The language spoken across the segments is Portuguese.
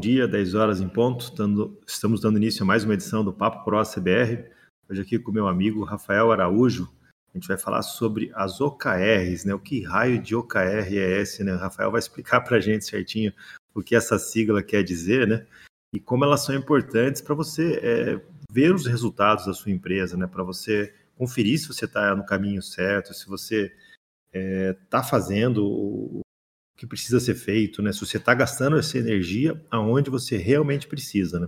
dia, 10 horas em ponto. Estamos dando início a mais uma edição do Papo Pro CBR. Hoje aqui com meu amigo Rafael Araújo. A gente vai falar sobre as OKRs, né? O que raio de OKR é esse, né? O Rafael vai explicar para a gente certinho o que essa sigla quer dizer, né? E como elas são importantes para você é, ver os resultados da sua empresa, né? Para você conferir se você está no caminho certo, se você está é, tá fazendo o que precisa ser feito, né? Se você está gastando essa energia aonde você realmente precisa, né?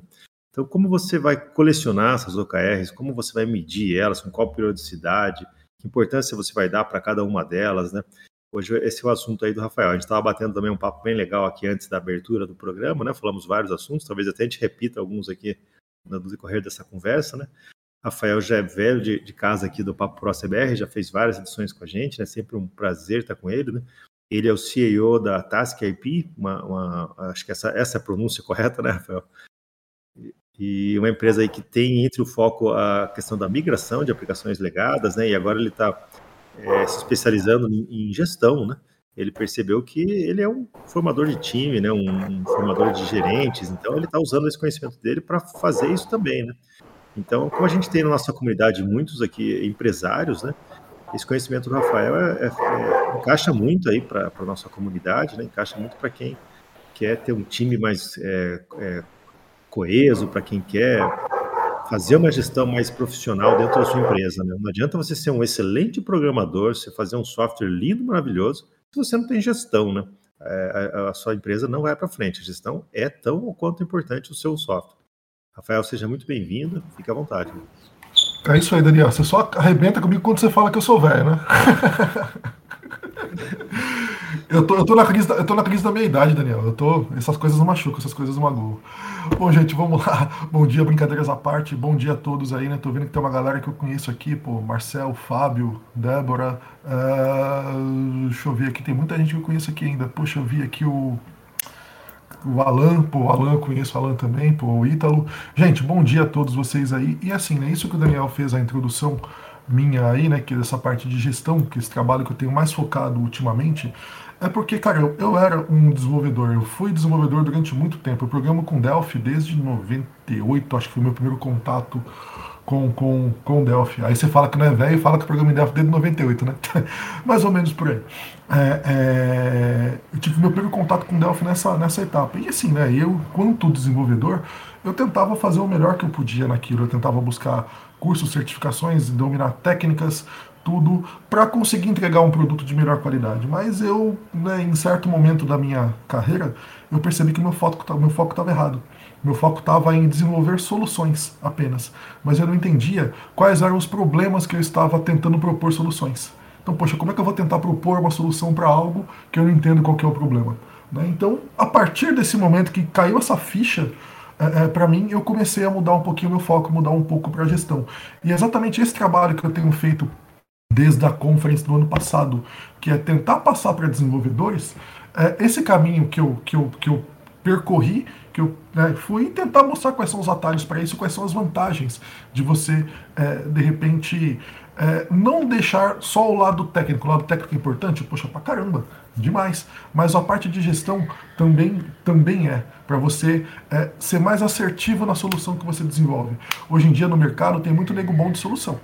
Então, como você vai colecionar essas OKRs? Como você vai medir elas? Com qual periodicidade? Que importância você vai dar para cada uma delas, né? Hoje esse é o assunto aí do Rafael. A gente estava batendo também um papo bem legal aqui antes da abertura do programa, né? Falamos vários assuntos, talvez até a gente repita alguns aqui no decorrer dessa conversa, né? Rafael já é velho de, de, casa aqui do Papo Pro CBR, já fez várias edições com a gente, né? Sempre um prazer estar com ele, né? Ele é o CEO da Task IP, uma, uma, acho que essa, essa é a pronúncia correta, né, Rafael? E uma empresa aí que tem entre o foco a questão da migração de aplicações legadas, né? E agora ele está é, se especializando em, em, gestão, né? Ele percebeu que ele é um formador de time, né? Um, um formador de gerentes, então ele está usando esse conhecimento dele para fazer isso também, né? Então, como a gente tem na nossa comunidade muitos aqui empresários, né? Esse conhecimento do Rafael é, é, é, encaixa muito aí para a nossa comunidade, né? Encaixa muito para quem quer ter um time mais é, é, coeso, para quem quer fazer uma gestão mais profissional dentro da sua empresa. Né? Não adianta você ser um excelente programador, você fazer um software lindo, maravilhoso, se você não tem gestão, né? A, a sua empresa não vai para frente. A gestão é tão ou quanto importante o seu software. Rafael, seja muito bem-vindo, fique à vontade. É isso aí, Daniel. Você só arrebenta comigo quando você fala que eu sou velho, né? eu, tô, eu, tô na crise eu tô na crise da minha idade, Daniel. Eu tô, essas coisas não machucam, essas coisas magoam. Bom, gente, vamos lá. Bom dia, brincadeiras à parte. Bom dia a todos aí, né? Tô vendo que tem uma galera que eu conheço aqui, pô, Marcel, Fábio, Débora. Uh, deixa eu ver aqui, tem muita gente que eu conheço aqui ainda. Poxa, eu vi aqui o o Alan, pô, o Alan, conheço o Alan também, pô, o Ítalo. Gente, bom dia a todos vocês aí. E assim, né, isso que o Daniel fez a introdução minha aí, né, que é essa parte de gestão, que é esse trabalho que eu tenho mais focado ultimamente, é porque, cara, eu, eu era um desenvolvedor, eu fui desenvolvedor durante muito tempo. Eu programo com Delphi desde 98, acho que foi o meu primeiro contato com, com, com Delphi. Aí você fala que não é velho e fala que programa em Delphi desde 98, né? Mais ou menos por aí. É, é, eu tive meu primeiro contato com Delphi nessa, nessa etapa. E assim, né? Eu, quanto desenvolvedor, eu tentava fazer o melhor que eu podia naquilo. Eu tentava buscar cursos, certificações, dominar técnicas, tudo para conseguir entregar um produto de melhor qualidade. Mas eu, né, em certo momento da minha carreira, eu percebi que meu foco meu foco estava errado. Meu foco estava em desenvolver soluções apenas, mas eu não entendia quais eram os problemas que eu estava tentando propor soluções. Então, poxa, como é que eu vou tentar propor uma solução para algo que eu não entendo qual é o problema? Né? Então, a partir desse momento que caiu essa ficha, é, é, para mim, eu comecei a mudar um pouquinho meu foco, mudar um pouco para a gestão. E é exatamente esse trabalho que eu tenho feito desde a conferência do ano passado, que é tentar passar para desenvolvedores é, esse caminho que eu, que eu, que eu percorri que eu né, fui tentar mostrar quais são os atalhos para isso, quais são as vantagens de você, é, de repente, é, não deixar só o lado técnico. O lado técnico é importante, poxa, pra caramba, demais. Mas a parte de gestão também, também é, para você é, ser mais assertivo na solução que você desenvolve. Hoje em dia no mercado tem muito nego bom de solução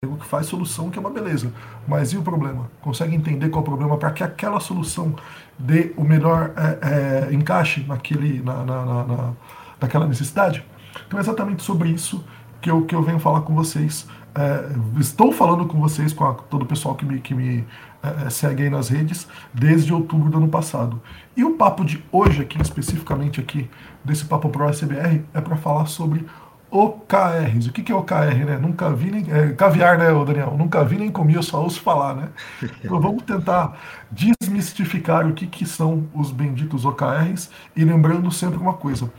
que faz solução que é uma beleza. Mas e o problema? Consegue entender qual é o problema para que aquela solução dê o melhor é, é, encaixe naquele, na, na, na, naquela necessidade? Então é exatamente sobre isso que eu, que eu venho falar com vocês. É, estou falando com vocês, com a, todo o pessoal que me, que me é, é segue aí nas redes, desde outubro do ano passado. E o papo de hoje, aqui especificamente aqui, desse Papo Pro SBR, é para falar sobre OKRs. O que é OKR, né? Nunca vi nem. É, caviar, né, Daniel? Nunca vi nem comi, eu só ouço falar, né? Então vamos tentar desmistificar o que, que são os benditos OKRs e lembrando sempre uma coisa: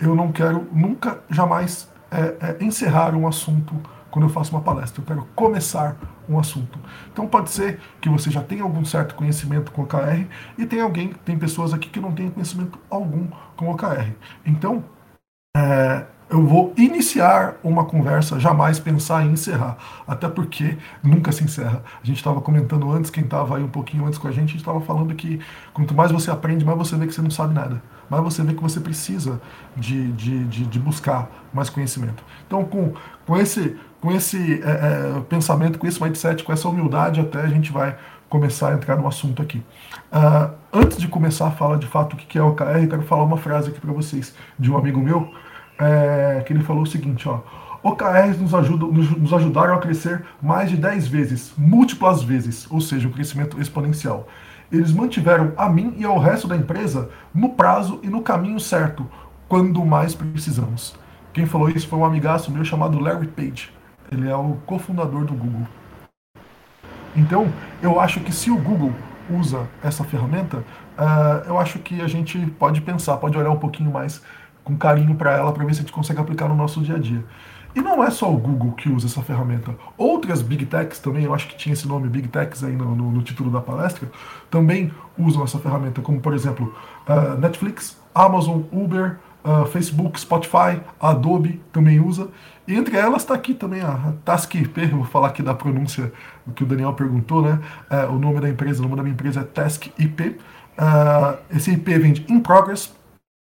eu não quero nunca, jamais é, é, encerrar um assunto quando eu faço uma palestra. Eu quero começar um assunto. Então pode ser que você já tenha algum certo conhecimento com OKR e tem alguém, tem pessoas aqui que não têm conhecimento algum com OKR. Então, é, eu vou iniciar uma conversa, jamais pensar em encerrar. Até porque nunca se encerra. A gente estava comentando antes, quem estava aí um pouquinho antes com a gente, a gente estava falando que quanto mais você aprende, mais você vê que você não sabe nada. mais você vê que você precisa de, de, de, de buscar mais conhecimento. Então, com, com esse, com esse é, é, pensamento, com esse mindset, com essa humildade, até a gente vai começar a entrar no assunto aqui. Uh, antes de começar a falar de fato o que é OKR, quero falar uma frase aqui para vocês de um amigo meu, é, que ele falou o seguinte, ó. OKRs nos, ajudam, nos ajudaram a crescer mais de 10 vezes, múltiplas vezes, ou seja, um crescimento exponencial. Eles mantiveram a mim e ao resto da empresa no prazo e no caminho certo, quando mais precisamos. Quem falou isso foi um amigaço meu chamado Larry Page. Ele é o cofundador do Google. Então, eu acho que se o Google usa essa ferramenta, uh, eu acho que a gente pode pensar, pode olhar um pouquinho mais com carinho para ela para ver se a gente consegue aplicar no nosso dia a dia. E não é só o Google que usa essa ferramenta. Outras Big Techs também, eu acho que tinha esse nome Big Techs aí no, no, no título da palestra, também usam essa ferramenta, como por exemplo uh, Netflix, Amazon, Uber, uh, Facebook, Spotify, Adobe também usa. E entre elas está aqui também a Task IP, vou falar aqui da pronúncia do que o Daniel perguntou, né? Uh, o nome da empresa, o nome da minha empresa é Task IP. esse IP vem de In Progress,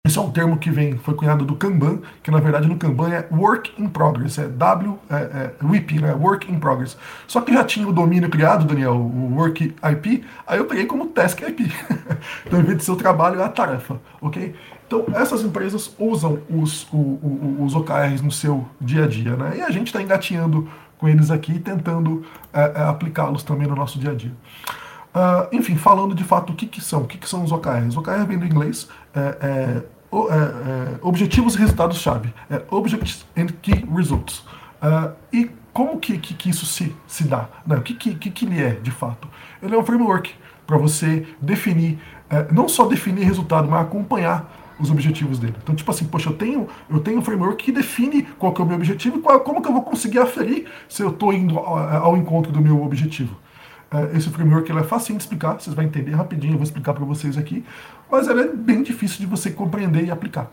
esse é um termo que vem, foi cunhado do Kanban, que na verdade no Kanban é Work in Progress, é W, é, é WIP, né? Work in Progress. Só que já tinha o domínio criado, Daniel, o Work IP, aí eu peguei como Task IP. então, em vez de ser o trabalho, é a tarefa, ok? Então, essas empresas usam os, o, os OKRs no seu dia a dia, né? E a gente está engatinhando com eles aqui, tentando é, é, aplicá-los também no nosso dia a dia. Uh, enfim, falando de fato o que, que são, o que, que são os OKRs. OKR vem do inglês, é, é é, objetivos e resultados-chave. É, objects and Key Results. Uh, e como que, que, que, isso se, se dá? Né? O que, que, que, ele é, de fato? Ele é um framework para você definir, não só definir resultado, mas acompanhar os objetivos dele. Então, tipo assim, poxa, eu tenho, eu tenho um framework que define qual que é o meu objetivo e qual, como que eu vou conseguir aferir se eu estou indo ao, ao encontro do meu objetivo. É, esse framework ele é fácil de explicar, vocês vão entender rapidinho, eu vou explicar para vocês aqui, mas ele é bem difícil de você compreender e aplicar.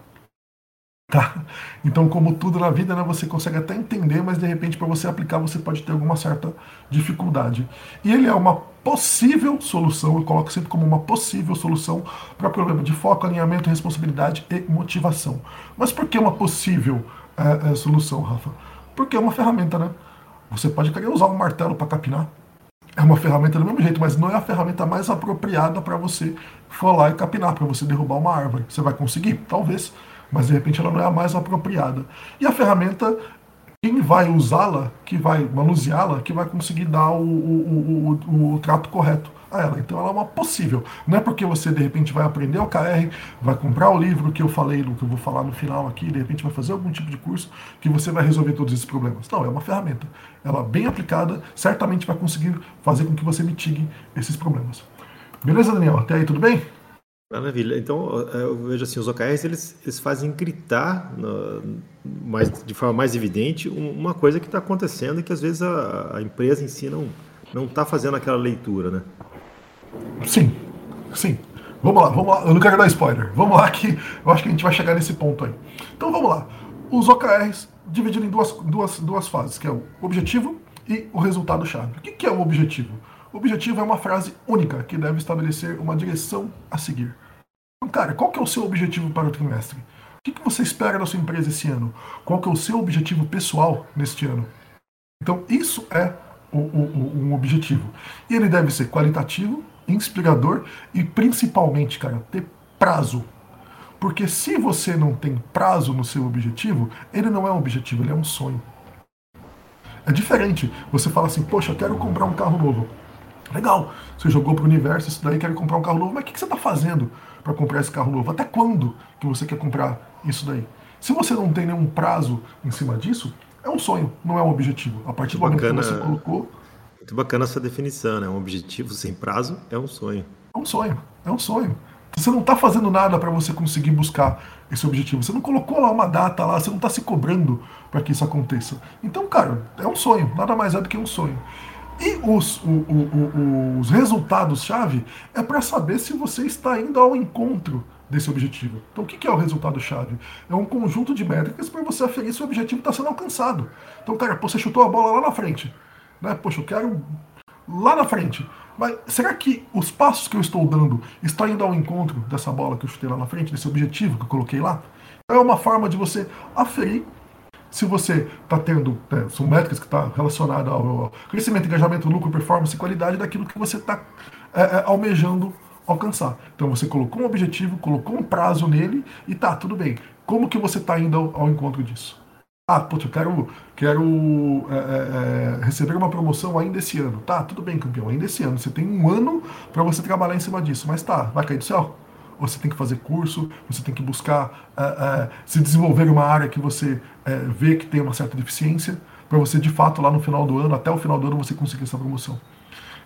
Tá? Então, como tudo na vida, né, você consegue até entender, mas de repente para você aplicar você pode ter alguma certa dificuldade. E ele é uma possível solução, eu coloco sempre como uma possível solução para problema de foco, alinhamento, responsabilidade e motivação. Mas por que uma possível é, é, solução, Rafa? Porque é uma ferramenta, né? Você pode querer usar um martelo para capinar, é uma ferramenta do mesmo jeito, mas não é a ferramenta mais apropriada para você lá e capinar, para você derrubar uma árvore. Você vai conseguir? Talvez, mas de repente ela não é a mais apropriada. E a ferramenta, quem vai usá-la, que vai manuseá-la, que vai conseguir dar o, o, o, o trato correto a ela. Então ela é uma possível. Não é porque você de repente vai aprender o KR, vai comprar o livro que eu falei, do que eu vou falar no final aqui, de repente vai fazer algum tipo de curso que você vai resolver todos esses problemas. Não, é uma ferramenta. Ela bem aplicada, certamente vai conseguir fazer com que você mitigue esses problemas. Beleza, Daniel? Até aí, tudo bem? Maravilha. Então, eu vejo assim, os OKRs, eles, eles fazem gritar mais, de forma mais evidente uma coisa que está acontecendo e que às vezes a, a empresa em si não está fazendo aquela leitura, né? Sim, sim. Vamos lá, vamos lá. Eu não quero dar spoiler. Vamos lá que eu acho que a gente vai chegar nesse ponto aí. Então vamos lá. Os OKRs divididos em duas, duas, duas fases, que é o objetivo e o resultado-chave. O que é o objetivo? O objetivo é uma frase única que deve estabelecer uma direção a seguir. Então, cara, qual que é o seu objetivo para o trimestre? O que, você espera da sua empresa esse ano? Qual que é o seu objetivo pessoal neste ano? Então, isso é o, o, um objetivo. E ele deve ser qualitativo, inspirador e principalmente, cara, ter prazo. Porque se você não tem prazo no seu objetivo, ele não é um objetivo, ele é um sonho. É diferente. Você fala assim, poxa, eu quero comprar um carro novo. Legal, você jogou para o universo isso daí, quer comprar um carro novo, mas o que você está fazendo para comprar esse carro novo? Até quando que você quer comprar isso daí? Se você não tem nenhum prazo em cima disso, é um sonho, não é um objetivo. A partir do momento que você colocou. Muito bacana essa definição, né? Um objetivo sem prazo é um sonho. É um sonho, é um sonho. Você não está fazendo nada para você conseguir buscar esse objetivo. Você não colocou lá uma data lá, você não está se cobrando para que isso aconteça. Então, cara, é um sonho, nada mais é do que um sonho. E os, o, o, o, os resultados-chave é para saber se você está indo ao encontro desse objetivo. Então, o que é o resultado-chave? É um conjunto de métricas para você aferir se o objetivo está sendo alcançado. Então, cara, você chutou a bola lá na frente. Né? Poxa, eu quero lá na frente. Mas será que os passos que eu estou dando estão indo ao encontro dessa bola que eu chutei lá na frente, desse objetivo que eu coloquei lá? É uma forma de você aferir se você está tendo, né, são métricas que estão tá relacionadas ao crescimento, engajamento, lucro, performance e qualidade daquilo que você está é, é, almejando alcançar. Então você colocou um objetivo, colocou um prazo nele e tá, tudo bem. Como que você está indo ao, ao, encontro disso? Ah, putz, eu quero, quero é, é, é, receber uma promoção ainda esse ano. Tá, tudo bem, campeão, ainda esse ano. Você tem um ano para você trabalhar em cima disso, mas tá, vai cair do céu? você tem que fazer curso, você tem que buscar uh, uh, se desenvolver uma área que você uh, vê que tem uma certa deficiência, para você de fato lá no final do ano, até o final do ano, você conseguir essa promoção.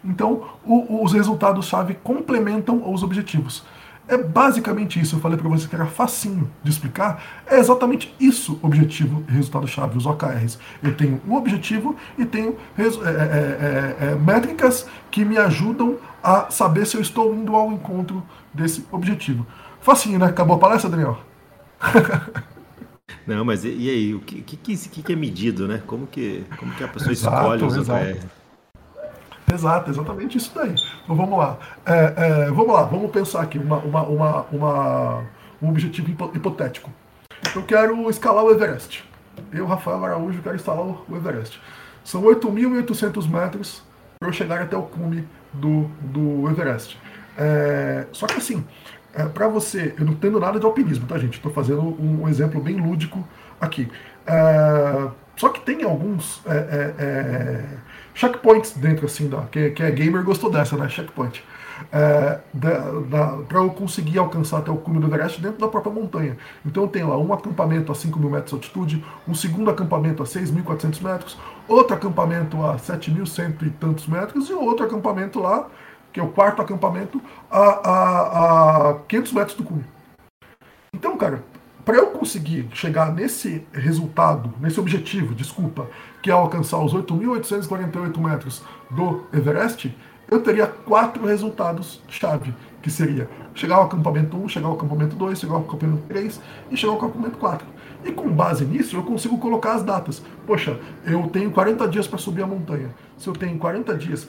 Então, o, os resultados-chave complementam os objetivos. É basicamente isso. Eu falei para você que era facinho de explicar. É exatamente isso objetivo e resultado-chave, os OKRs. Eu tenho um objetivo e tenho é, é, é, é, métricas que me ajudam a saber se eu estou indo ao encontro desse objetivo. Facinho, né? Acabou a palestra, Daniel? Não, mas e, e aí? O que, que, que, que, é medido, né? Como que, como que a pessoa exato, escolhe os exato. OKRs? Exato, exatamente isso daí. Então vamos lá. É, é, vamos lá, vamos pensar aqui uma, uma, uma, uma, um objetivo hipotético. Eu quero escalar o Everest. Eu, Rafael Araújo, quero instalar o Everest. São 8.800 metros para eu chegar até o cume do, do Everest. É, só que assim, é, para você, eu não tendo nada de alpinismo, tá, gente? Estou fazendo um exemplo bem lúdico aqui. É, só que tem alguns é, é, é, checkpoints dentro, assim, da, que, que é gamer gostou dessa, né? Checkpoint. É, para eu conseguir alcançar até o cume do Everest dentro da própria montanha. Então eu tenho lá um acampamento a 5 mil metros de altitude, um segundo acampamento a 6.400 metros, outro acampamento a 7.100 e tantos metros e outro acampamento lá, que é o quarto acampamento, a, a, a 500 metros do cume. Então, cara, para eu conseguir chegar nesse resultado, nesse objetivo, desculpa, que é alcançar os 8.848 metros do Everest, eu teria quatro resultados chave, que seria chegar ao acampamento 1, chegar ao acampamento 2, chegar ao acampamento 3 e chegar ao acampamento 4. E com base nisso, eu consigo colocar as datas. Poxa, eu tenho 40 dias para subir a montanha. Se eu tenho 40 dias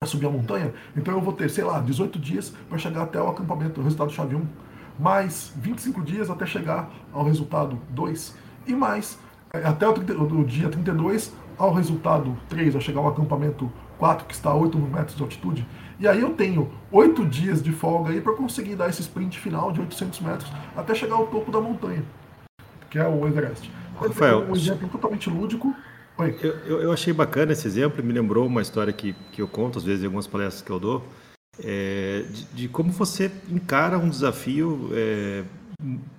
para subir a montanha, então eu vou ter, sei lá, 18 dias para chegar até o acampamento, o resultado chave 1 mais 25 dias até chegar ao resultado 2, e mais até o, 30, o dia 32 ao resultado 3, ao chegar ao acampamento 4, que está a 8 mil metros de altitude. E aí eu tenho 8 dias de folga aí para conseguir dar esse sprint final de 800 metros até chegar ao topo da montanha, que é o Everest. Rafael, um exemplo totalmente lúdico. Eu, eu, eu, achei bacana esse exemplo, me lembrou uma história que, que eu conto às vezes em algumas palestras que eu dou, é, de, de, como você encara um desafio é,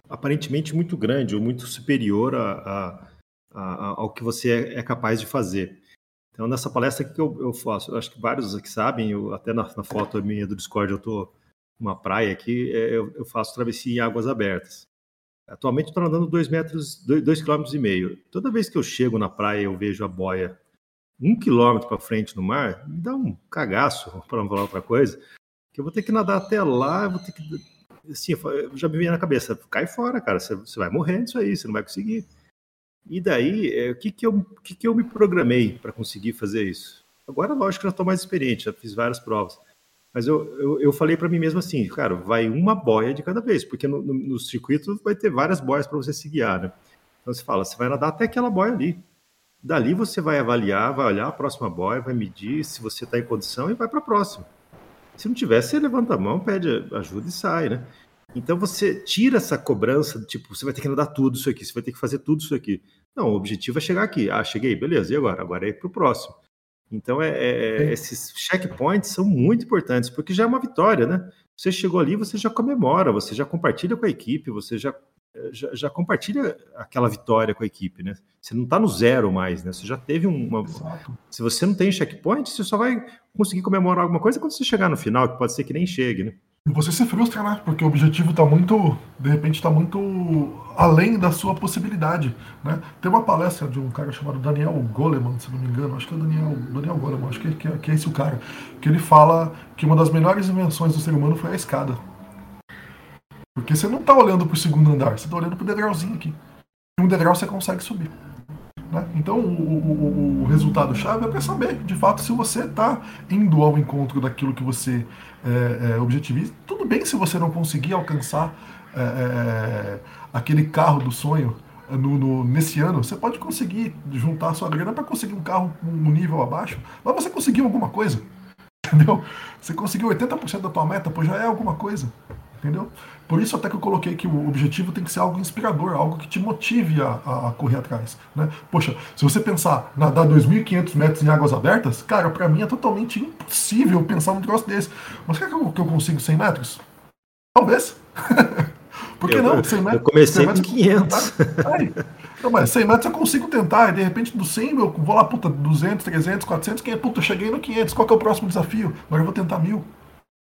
aparentemente muito grande ou muito superior a, a, ao que você é, é, capaz de fazer. Então, nessa palestra que eu, eu faço, eu acho que vários aqui sabem, eu, até na, na, foto minha do Discord eu estou numa praia aqui, é, eu, eu, faço travessia em águas abertas. Atualmente estou andando 2 metros, 2 km e meio. Toda vez que eu chego na praia eu vejo a boia um quilômetro para frente no mar, me dá um cagaço, para não falar outra coisa, que eu vou ter que nadar até lá, eu vou ter que. Assim, já me vinha na cabeça, cai fora, cara, você, vai morrer nisso aí, você não vai conseguir. E daí, é, o que, que, eu, que, que eu me programei para conseguir fazer isso? Agora, lógico que eu estou mais experiente, já fiz várias provas. Mas eu, eu, eu falei para mim mesmo assim, cara, vai uma boia de cada vez, porque no, no, no circuito vai ter várias boias para você se guiar, né? Então você fala, você vai nadar até aquela boia ali. Dali você vai avaliar, vai olhar a próxima boia, vai medir se você está em condição e vai para a próxima. Se não tiver, você levanta a mão, pede ajuda e sai, né? Então você tira essa cobrança, tipo, você vai ter que nadar tudo isso aqui, você vai ter que fazer tudo isso aqui. Não, o objetivo é chegar aqui. Ah, cheguei, beleza, e agora? Agora é ir para o próximo. Então, é, é, é, esses checkpoints são muito importantes, porque já é uma vitória, né? Você chegou ali, você já comemora, você já compartilha com a equipe, você já já, já, compartilha aquela vitória com a equipe, né? Você não está no zero mais, né? Você já teve uma. Exato. Se você não tem checkpoint, você só vai conseguir comemorar alguma coisa quando você chegar no final, que pode ser que nem chegue, né? E você se frustra, né? Porque o objetivo está muito, de repente, está muito além da sua possibilidade, né? Tem uma palestra de um cara chamado Daniel Goleman, se não me engano, acho que é Daniel, Daniel Goleman, acho que, que, é, que é esse o cara, que ele fala que uma das melhores invenções do ser humano foi a escada. Porque você não está olhando para o segundo andar, você está olhando para o degrauzinho aqui. E um degrau você consegue subir. Né? Então, o, o, o resultado-chave é para saber, de fato, se você está indo ao encontro daquilo que você é, é, objetiviza. Tudo bem se você não conseguir alcançar é, é aquele carro do sonho no, no, nesse ano, você pode conseguir juntar sua grana para conseguir um carro um nível abaixo, mas você conseguiu alguma coisa. Entendeu? Você conseguiu 80% da tua meta, pô, já é alguma coisa. Entendeu? Por isso até que eu coloquei que o objetivo tem que ser algo inspirador, algo que te motive a, a correr atrás. Né? Poxa, se você pensar na dar 2.500 metros em águas abertas, cara, para mim é totalmente impossível pensar num negócio desse. Mas quer que eu, que eu consigo 100 metros? Talvez. Por que eu, não? 100 metros, eu comecei com 500. Aí, não, mas 100 metros eu consigo tentar, e de repente do 100 eu vou lá, puta, 200, 300, 400, 500, puta, cheguei no 500, qual que é o próximo desafio? Agora eu vou tentar mil.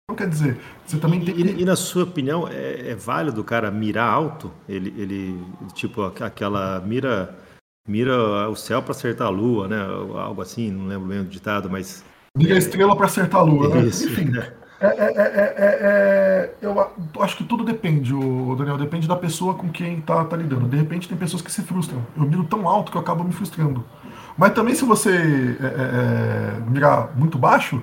Então quer dizer, você também e, tem que... E, na sua opinião, é, é, válido o cara mirar alto? Ele, ele tipo, aquela mira mira o céu para acertar a lua, né? Algo assim, não lembro bem o ditado, mas... Mira a estrela para acertar a lua, né? Isso, Enfim, né? É, é, é, eu acho que tudo depende, o Daniel, depende da pessoa com quem tá, tá lidando. De repente tem pessoas que se frustram. Eu miro tão alto que eu acabo me frustrando. Mas também se você mirar muito baixo,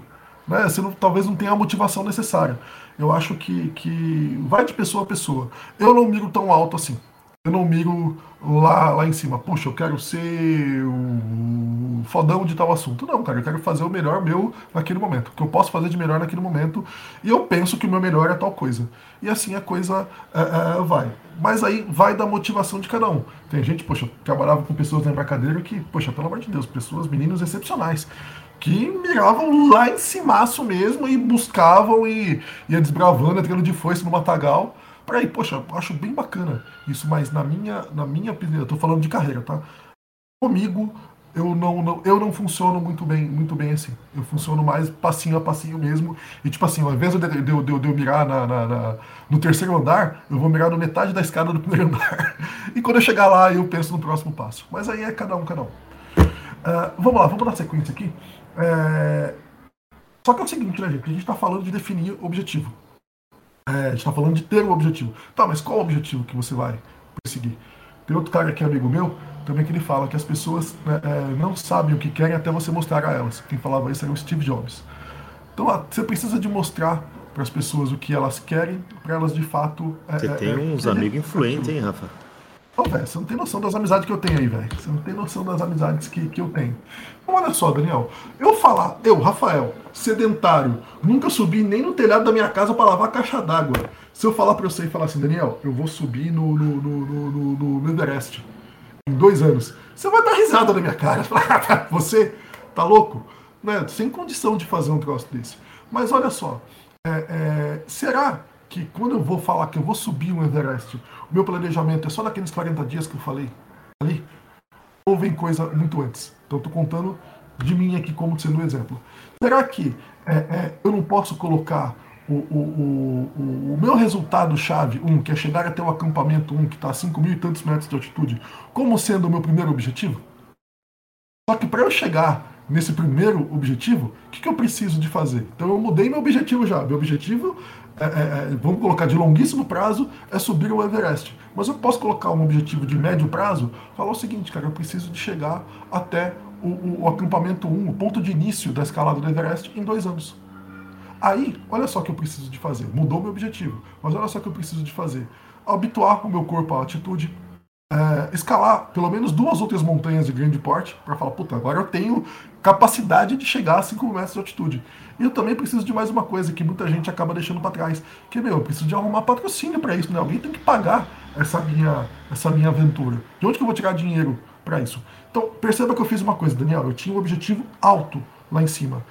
né, você não, talvez não tenha a motivação necessária. Eu acho que, que vai de pessoa a pessoa. Eu não miro tão alto assim. Eu não miro lá, lá em cima. Puxa, eu quero ser o fodão de tal assunto. Não, cara, eu quero fazer o melhor meu naquele momento. O que eu posso fazer de melhor naquele momento. E eu penso que o meu melhor é tal coisa. E assim a coisa é, é, vai. Mas aí vai da motivação de cada um. Tem gente, poxa, eu trabalhava com pessoas na embarcadeira que, poxa, pelo amor de Deus, pessoas, meninos excepcionais que miravam lá em cimaço mesmo e buscavam e ia desbravando, entrando de foice no matagal para ir. Poxa, acho bem bacana isso, mas na minha, na minha opinião, eu tô falando de carreira, tá? Comigo, eu não, não, eu não funciono muito bem, muito bem assim. Eu funciono mais passinho a passinho mesmo. E tipo assim, ao invés de, de, de, de eu mirar na, na, na, no terceiro andar, eu vou mirar no metade da escada do primeiro andar. e quando eu chegar lá, eu penso no próximo passo. Mas aí é cada um, cada um. Uh, vamos lá, vamos dar sequência aqui. É... Só que é o seguinte, né, gente? A gente está falando de definir objetivo. É, a gente está falando de ter um objetivo. Tá, mas qual o objetivo que você vai perseguir? Tem outro cara que é amigo meu, também que ele fala que as pessoas né, é, não sabem o que querem até você mostrar a elas. Quem falava isso era o Steve Jobs. Então você precisa de mostrar para as pessoas o que elas querem, para elas de fato. É, você tem é, uns amigos influentes, hein, Rafa? Ô, você não tem noção das amizades que eu tenho aí, velho. Você não tem noção das amizades que, que eu tenho. Então, olha só, Daniel. Eu falar, eu, Rafael, sedentário, nunca subi nem no telhado da minha casa para lavar a caixa d'água. Se eu falar para você e falar assim, Daniel, eu vou subir no, no, no, no, no Everest em dois anos, você vai dar risada na minha cara. você tá louco? Né? Sem condição de fazer um troço desse. Mas olha só, é, é, será que quando eu vou falar que eu vou subir um Everest, o meu planejamento é só naqueles 40 dias que eu falei ali? Ou vem coisa muito antes? Então estou contando de mim aqui como sendo um exemplo. Será que é, é, eu não posso colocar o, o, o, o meu resultado-chave, um, que é chegar até o acampamento 1, um, que está a 5 mil e tantos metros de altitude, como sendo o meu primeiro objetivo? Só que para eu chegar nesse primeiro objetivo, o que, que, eu preciso de fazer? Então eu mudei meu objetivo já. Meu objetivo é, é, é, vamos colocar de longuíssimo prazo, é subir o Everest. Mas eu posso colocar um objetivo de médio prazo, falar o seguinte, cara, eu preciso de chegar até o, o, o acampamento 1, o ponto de início da escalada do Everest, em dois anos. Aí, olha só o que eu preciso de fazer. Mudou meu objetivo, mas olha só o que eu preciso de fazer. Habituar o meu corpo à altitude, é, escalar pelo menos duas outras montanhas de grande porte, para falar, puta, agora eu tenho capacidade de chegar a 5 metros de altitude. E eu também preciso de mais uma coisa que muita gente acaba deixando para trás, que meu, eu preciso de arrumar patrocínio para isso, né? Alguém tem que pagar essa minha, essa minha aventura. De onde que eu vou tirar dinheiro para isso? Então, perceba que eu fiz uma coisa, Daniel, eu tinha um objetivo alto lá em cima.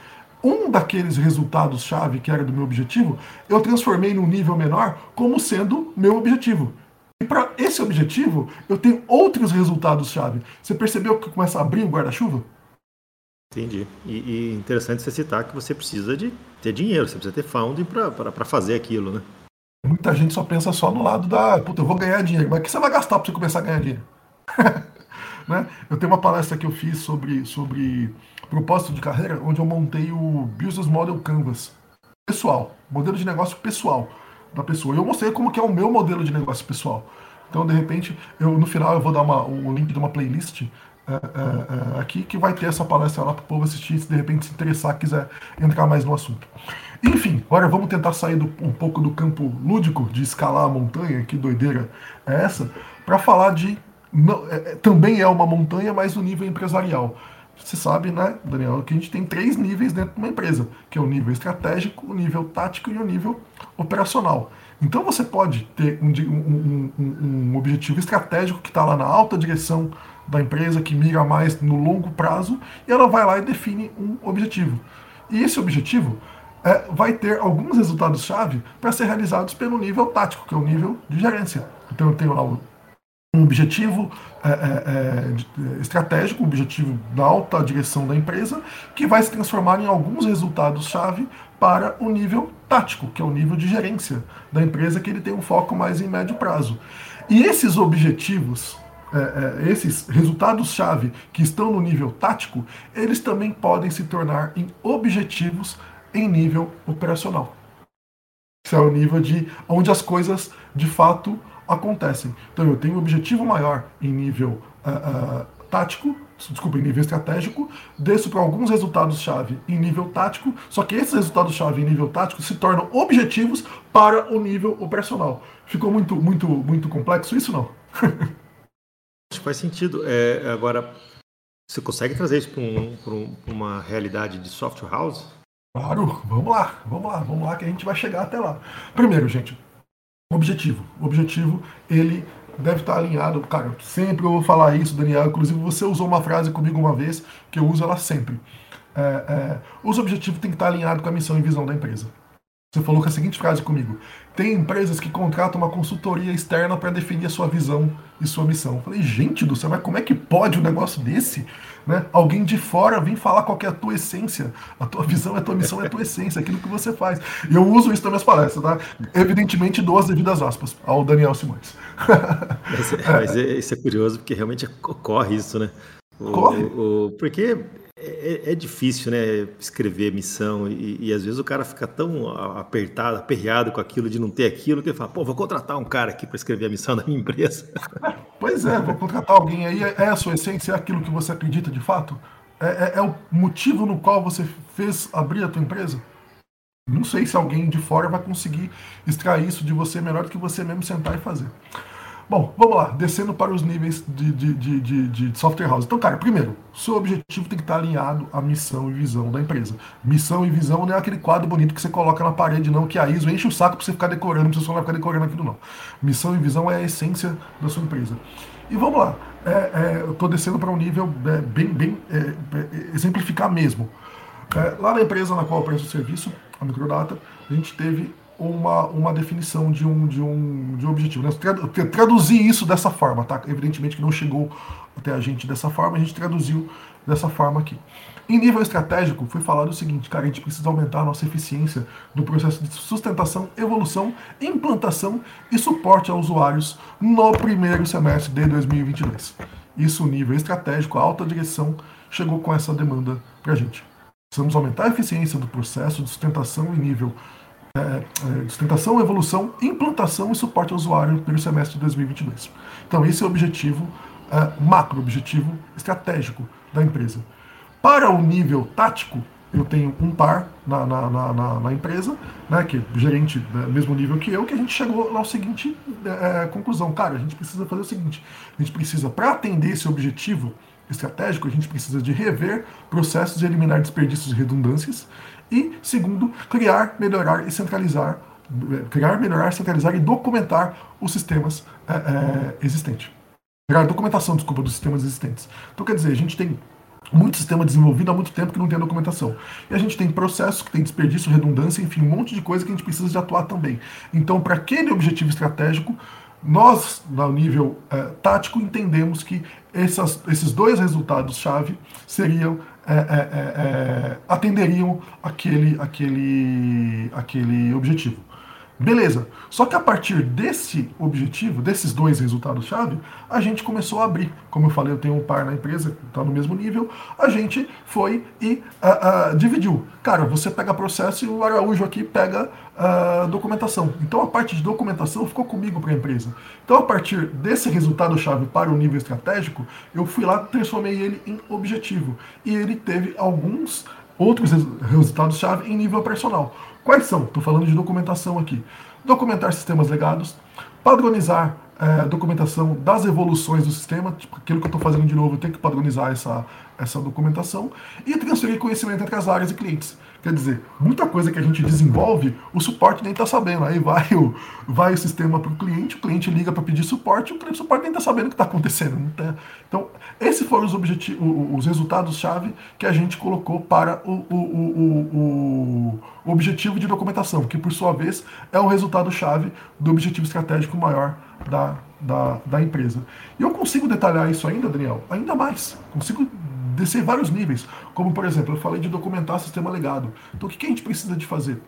Um daqueles resultados-chave que era do meu objetivo, eu transformei num nível menor como sendo meu objetivo. E para esse objetivo, eu tenho outros resultados-chave. Você percebeu que começa a abrir o guarda-chuva? Entendi. E, e, interessante você citar que você precisa de ter dinheiro, você precisa ter funding para fazer aquilo, né? Muita gente só pensa só no lado da, puta, eu vou ganhar dinheiro. Mas o que você vai gastar para você começar a ganhar dinheiro? né? Eu tenho uma palestra que eu fiz sobre, sobre propósito de carreira, onde eu montei o Business Model Canvas pessoal, modelo de negócio pessoal da pessoa. Eu mostrei como que é o meu modelo de negócio pessoal. Então, de repente, eu no final eu vou dar uma, um link de uma playlist é, é, é, aqui que vai ter essa palestra lá para o povo assistir, se de repente se interessar, quiser entrar mais no assunto. Enfim, agora vamos tentar sair do, um pouco do campo lúdico de escalar a montanha, que doideira é essa, para falar de. Não, é, também é uma montanha, mas o nível empresarial. Você sabe, né, Daniel, que a gente tem três níveis dentro de uma empresa, que é o nível estratégico, o nível tático e o nível operacional. Então você pode ter um, um, um, um objetivo estratégico que está lá na alta direção da empresa, que mira mais no longo prazo, e ela vai lá e define um objetivo. E esse objetivo é, vai ter alguns resultados-chave para ser realizados pelo nível tático, que é o nível de gerência. Então eu tenho lá um objetivo é, é, é estratégico, um objetivo da alta direção da empresa, que vai se transformar em alguns resultados-chave para o nível tático, que é o nível de gerência da empresa, que ele tem um foco mais em médio prazo. E esses objetivos, é, é, esses resultados-chave que estão no nível tático, eles também podem se tornar em objetivos em nível operacional. Esse é o nível de onde as coisas de fato acontecem. Então eu tenho um objetivo maior em nível uh, uh, tático, desculpa, em nível estratégico, desço para alguns resultados-chave em nível tático, só que esses resultados-chave em nível tático se tornam objetivos para o nível operacional. Ficou muito, muito, muito complexo isso, não? Acho que faz sentido. É, agora, você consegue trazer isso para um, um, uma realidade de software house? Claro, vamos lá, vamos lá, vamos lá que a gente vai chegar até lá. Primeiro, gente, objetivo. O objetivo, ele deve estar alinhado. Cara, sempre eu vou falar isso, Daniel. Inclusive, você usou uma frase comigo uma vez que eu uso ela sempre. É, é, os objetivos têm que estar alinhados com a missão e visão da empresa. Você falou com a seguinte frase comigo: tem empresas que contratam uma consultoria externa para definir a sua visão e sua missão. Eu falei, gente do céu, mas como é que pode um negócio desse? Né? Alguém de fora vem falar qual é a tua essência, a tua visão, a tua missão é a tua essência, aquilo que você faz. E eu uso isso nas minhas palestras, tá? Evidentemente, dou as devidas aspas ao Daniel Simões. mas, mas é, isso é curioso, porque realmente ocorre isso, né? O, Corre. O, porque é, é, difícil, né, escrever missão e, e, às vezes o cara fica tão apertado, aperreado com aquilo de não ter aquilo que ele fala, pô, vou contratar um cara aqui para escrever a missão da minha empresa. Pois é, vou contratar alguém aí, é a sua essência, é aquilo que você acredita de fato? É, é, é o motivo no qual você fez abrir a tua empresa? Não sei se alguém de fora vai conseguir extrair isso de você melhor do que você mesmo sentar e fazer. Bom, vamos lá, descendo para os níveis de, de, de, de, software house. Então, cara, primeiro, seu objetivo tem que estar alinhado à missão e visão da empresa. Missão e visão não é aquele quadro bonito que você coloca na parede, não, que a ISO enche o saco para você ficar decorando, precisa só ficar decorando aquilo, não. Missão e visão é a essência da sua empresa. E vamos lá, é, é, eu estou descendo para um nível é, bem, bem é, é, exemplificar mesmo. É, lá na empresa na qual eu presto serviço, a Microdata, a gente teve uma, uma definição de um, de um, de um objetivo. Né? Traduzir isso dessa forma, tá? Evidentemente que não chegou até a gente dessa forma, a gente traduziu dessa forma aqui. Em nível estratégico, foi falado o seguinte, cara, a gente precisa aumentar a nossa eficiência no processo de sustentação, evolução, implantação e suporte a usuários no primeiro semestre de 2022. Isso, nível estratégico, a alta direção chegou com essa demanda para a gente. Precisamos aumentar a eficiência do processo de sustentação e nível é, é, sustentação, evolução, implantação e suporte ao usuário pelo semestre de 2022. Então, esse é o objetivo é, macro, objetivo estratégico da empresa. Para o nível tático, eu tenho um par na, na, na, na empresa, né, que é gerente do né, mesmo nível que eu, que a gente chegou ao seguinte é, conclusão. Cara, a gente precisa fazer o seguinte: a gente precisa, para atender esse objetivo estratégico, a gente precisa de rever processos e eliminar desperdícios e redundâncias. E, segundo, criar, melhorar e centralizar, criar, melhorar, centralizar e documentar os sistemas é, é, existentes. Criar documentação, desculpa, dos sistemas existentes. Então, quer dizer, a gente tem muito sistema desenvolvido há muito tempo que não tem documentação. E a gente tem processos que tem desperdício, redundância, enfim, um monte de coisa que a gente precisa de atuar também. Então, para aquele objetivo estratégico, nós, no nível é, tático, entendemos que essas, esses dois resultados-chave seriam é, é, atenderiam aquele, aquele, aquele objetivo. Beleza. Só que a partir desse objetivo, desses dois resultados-chave, a gente começou a abrir. Como eu falei, eu tenho um par na empresa está no mesmo nível. A gente foi e uh, uh, dividiu. Cara, você pega processo e o Araújo aqui pega uh, documentação. Então a parte de documentação ficou comigo para a empresa. Então a partir desse resultado-chave para o nível estratégico, eu fui lá transformei ele em objetivo. E ele teve alguns outros resultados-chave em nível operacional. Quais são? Estou falando de documentação aqui. Documentar sistemas legados, padronizar é, documentação das evoluções do sistema, tipo, aquilo que eu estou fazendo de novo, eu tenho que padronizar essa, essa documentação, e transferir conhecimento entre as áreas e clientes. Quer dizer, muita coisa que a gente desenvolve, o suporte nem está sabendo. Aí vai o, vai o sistema para o cliente, o cliente liga para pedir suporte, o suporte nem está sabendo o que está acontecendo. Tá? Então, esses foram os, objetivos, os resultados-chave que a gente colocou para o, o, o, o objetivo de documentação, que por sua vez é o resultado-chave do objetivo estratégico maior da, da, da empresa. E eu consigo detalhar isso ainda, Daniel, ainda mais. Consigo descer vários níveis. Como, por exemplo, eu falei de documentar sistema legado. Então, o que a gente precisa de fazer?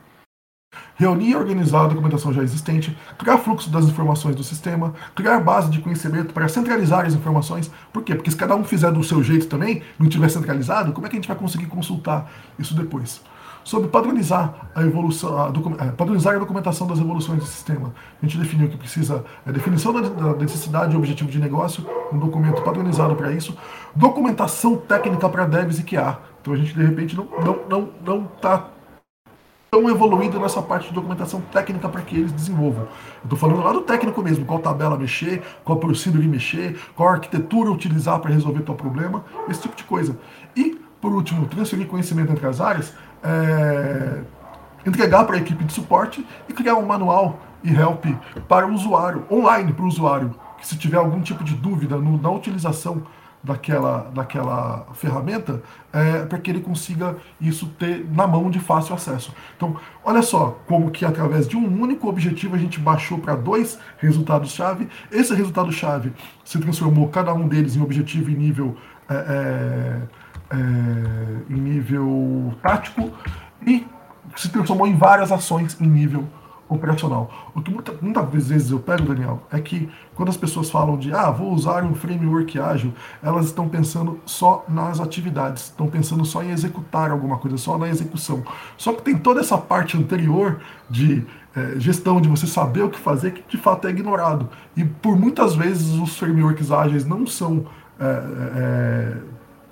Reunir e organizar a documentação já existente, criar fluxo das informações do sistema, criar base de conhecimento para centralizar as informações. Por quê? Porque se cada um fizer do seu jeito também, não tiver centralizado, como é que a gente vai conseguir consultar isso depois? Sobre padronizar a evolução, a é, padronizar a documentação das evoluções do sistema. A gente definiu que precisa a definição da, da necessidade e objetivo de negócio, um documento padronizado para isso, documentação técnica para devs e QA. Então a gente de repente não não não não está tão evoluído nessa parte de documentação técnica para que eles desenvolvam. Eu estou falando lá do técnico mesmo, qual tabela mexer, qual procedure mexer, qual arquitetura utilizar para resolver teu problema, esse tipo de coisa. E, por último, transferir conhecimento entre as áreas é, entregar para a equipe de suporte e criar um manual e help para o usuário, online para o usuário, que se tiver algum tipo de dúvida no, na utilização daquela, daquela ferramenta, é, para que ele consiga isso ter na mão de fácil acesso. Então, olha só como que através de um único objetivo a gente baixou para dois resultados-chave. Esse resultado-chave se transformou cada um deles em objetivo em nível é, é, é, em nível tático e se transformou em várias ações em nível operacional. O que muita, muitas vezes eu pego, Daniel, é que quando as pessoas falam de ah, vou usar um framework ágil, elas estão pensando só nas atividades, estão pensando só em executar alguma coisa, só na execução. Só que tem toda essa parte anterior de é, gestão, de você saber o que fazer, que de fato é ignorado. E por muitas vezes os frameworks ágeis não são é, é,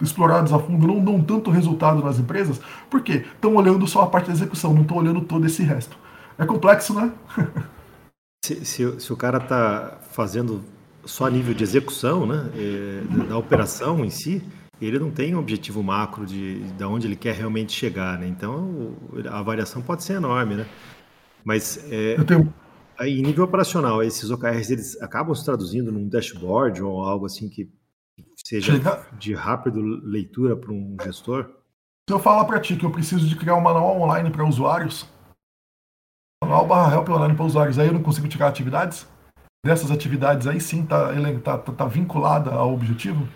explorados a fundo não dão tanto resultado nas empresas, porque estão olhando só a parte da execução, não estão olhando todo esse resto. É complexo, né? se, se, se, o cara está fazendo só a nível de execução, né, é, da operação em si, ele não tem um objetivo macro de, de onde ele quer realmente chegar, né? Então a variação pode ser enorme, né? Mas é, tenho... em nível operacional, esses OKRs eles acabam se traduzindo num dashboard ou algo assim que seja Chega... de rápido leitura para um gestor? Se eu falar para ti que eu preciso de criar um manual online para usuários, manual barra help online para usuários, aí eu não consigo tirar atividades? Dessas atividades aí sim tá, tá, tá, tá vinculada ao objetivo?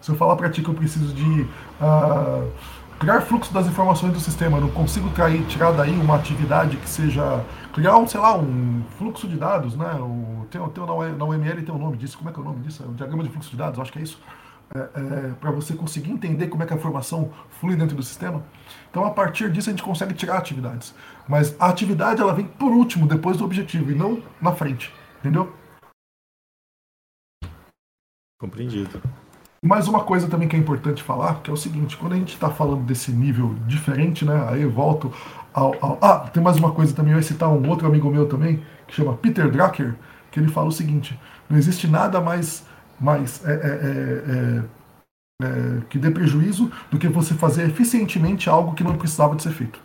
Se eu falar para ti que eu preciso de uh, criar fluxo das informações do sistema, eu não consigo tirar daí uma atividade que seja criar um, sei lá, um fluxo de dados, né? O, tem, tem, na UML tem o um nome disso, como é que é o nome disso? É o diagrama de fluxo de dados, acho que é isso. É, é, para você conseguir entender como é que a informação flui dentro do sistema. Então, a partir disso, a gente consegue tirar atividades. Mas a atividade ela vem por último, depois do objetivo, e não na frente. Entendeu? Compreendido. Mais uma coisa também que é importante falar, que é o seguinte, quando a gente está falando desse nível diferente, né? Aí eu volto ao, ao, Ah, tem mais uma coisa também, eu ia citar um outro amigo meu também, que chama Peter Drucker, que ele fala o seguinte, não existe nada mais, mais é, é, é, é, é que dê prejuízo do que você fazer eficientemente algo que não precisava de ser feito.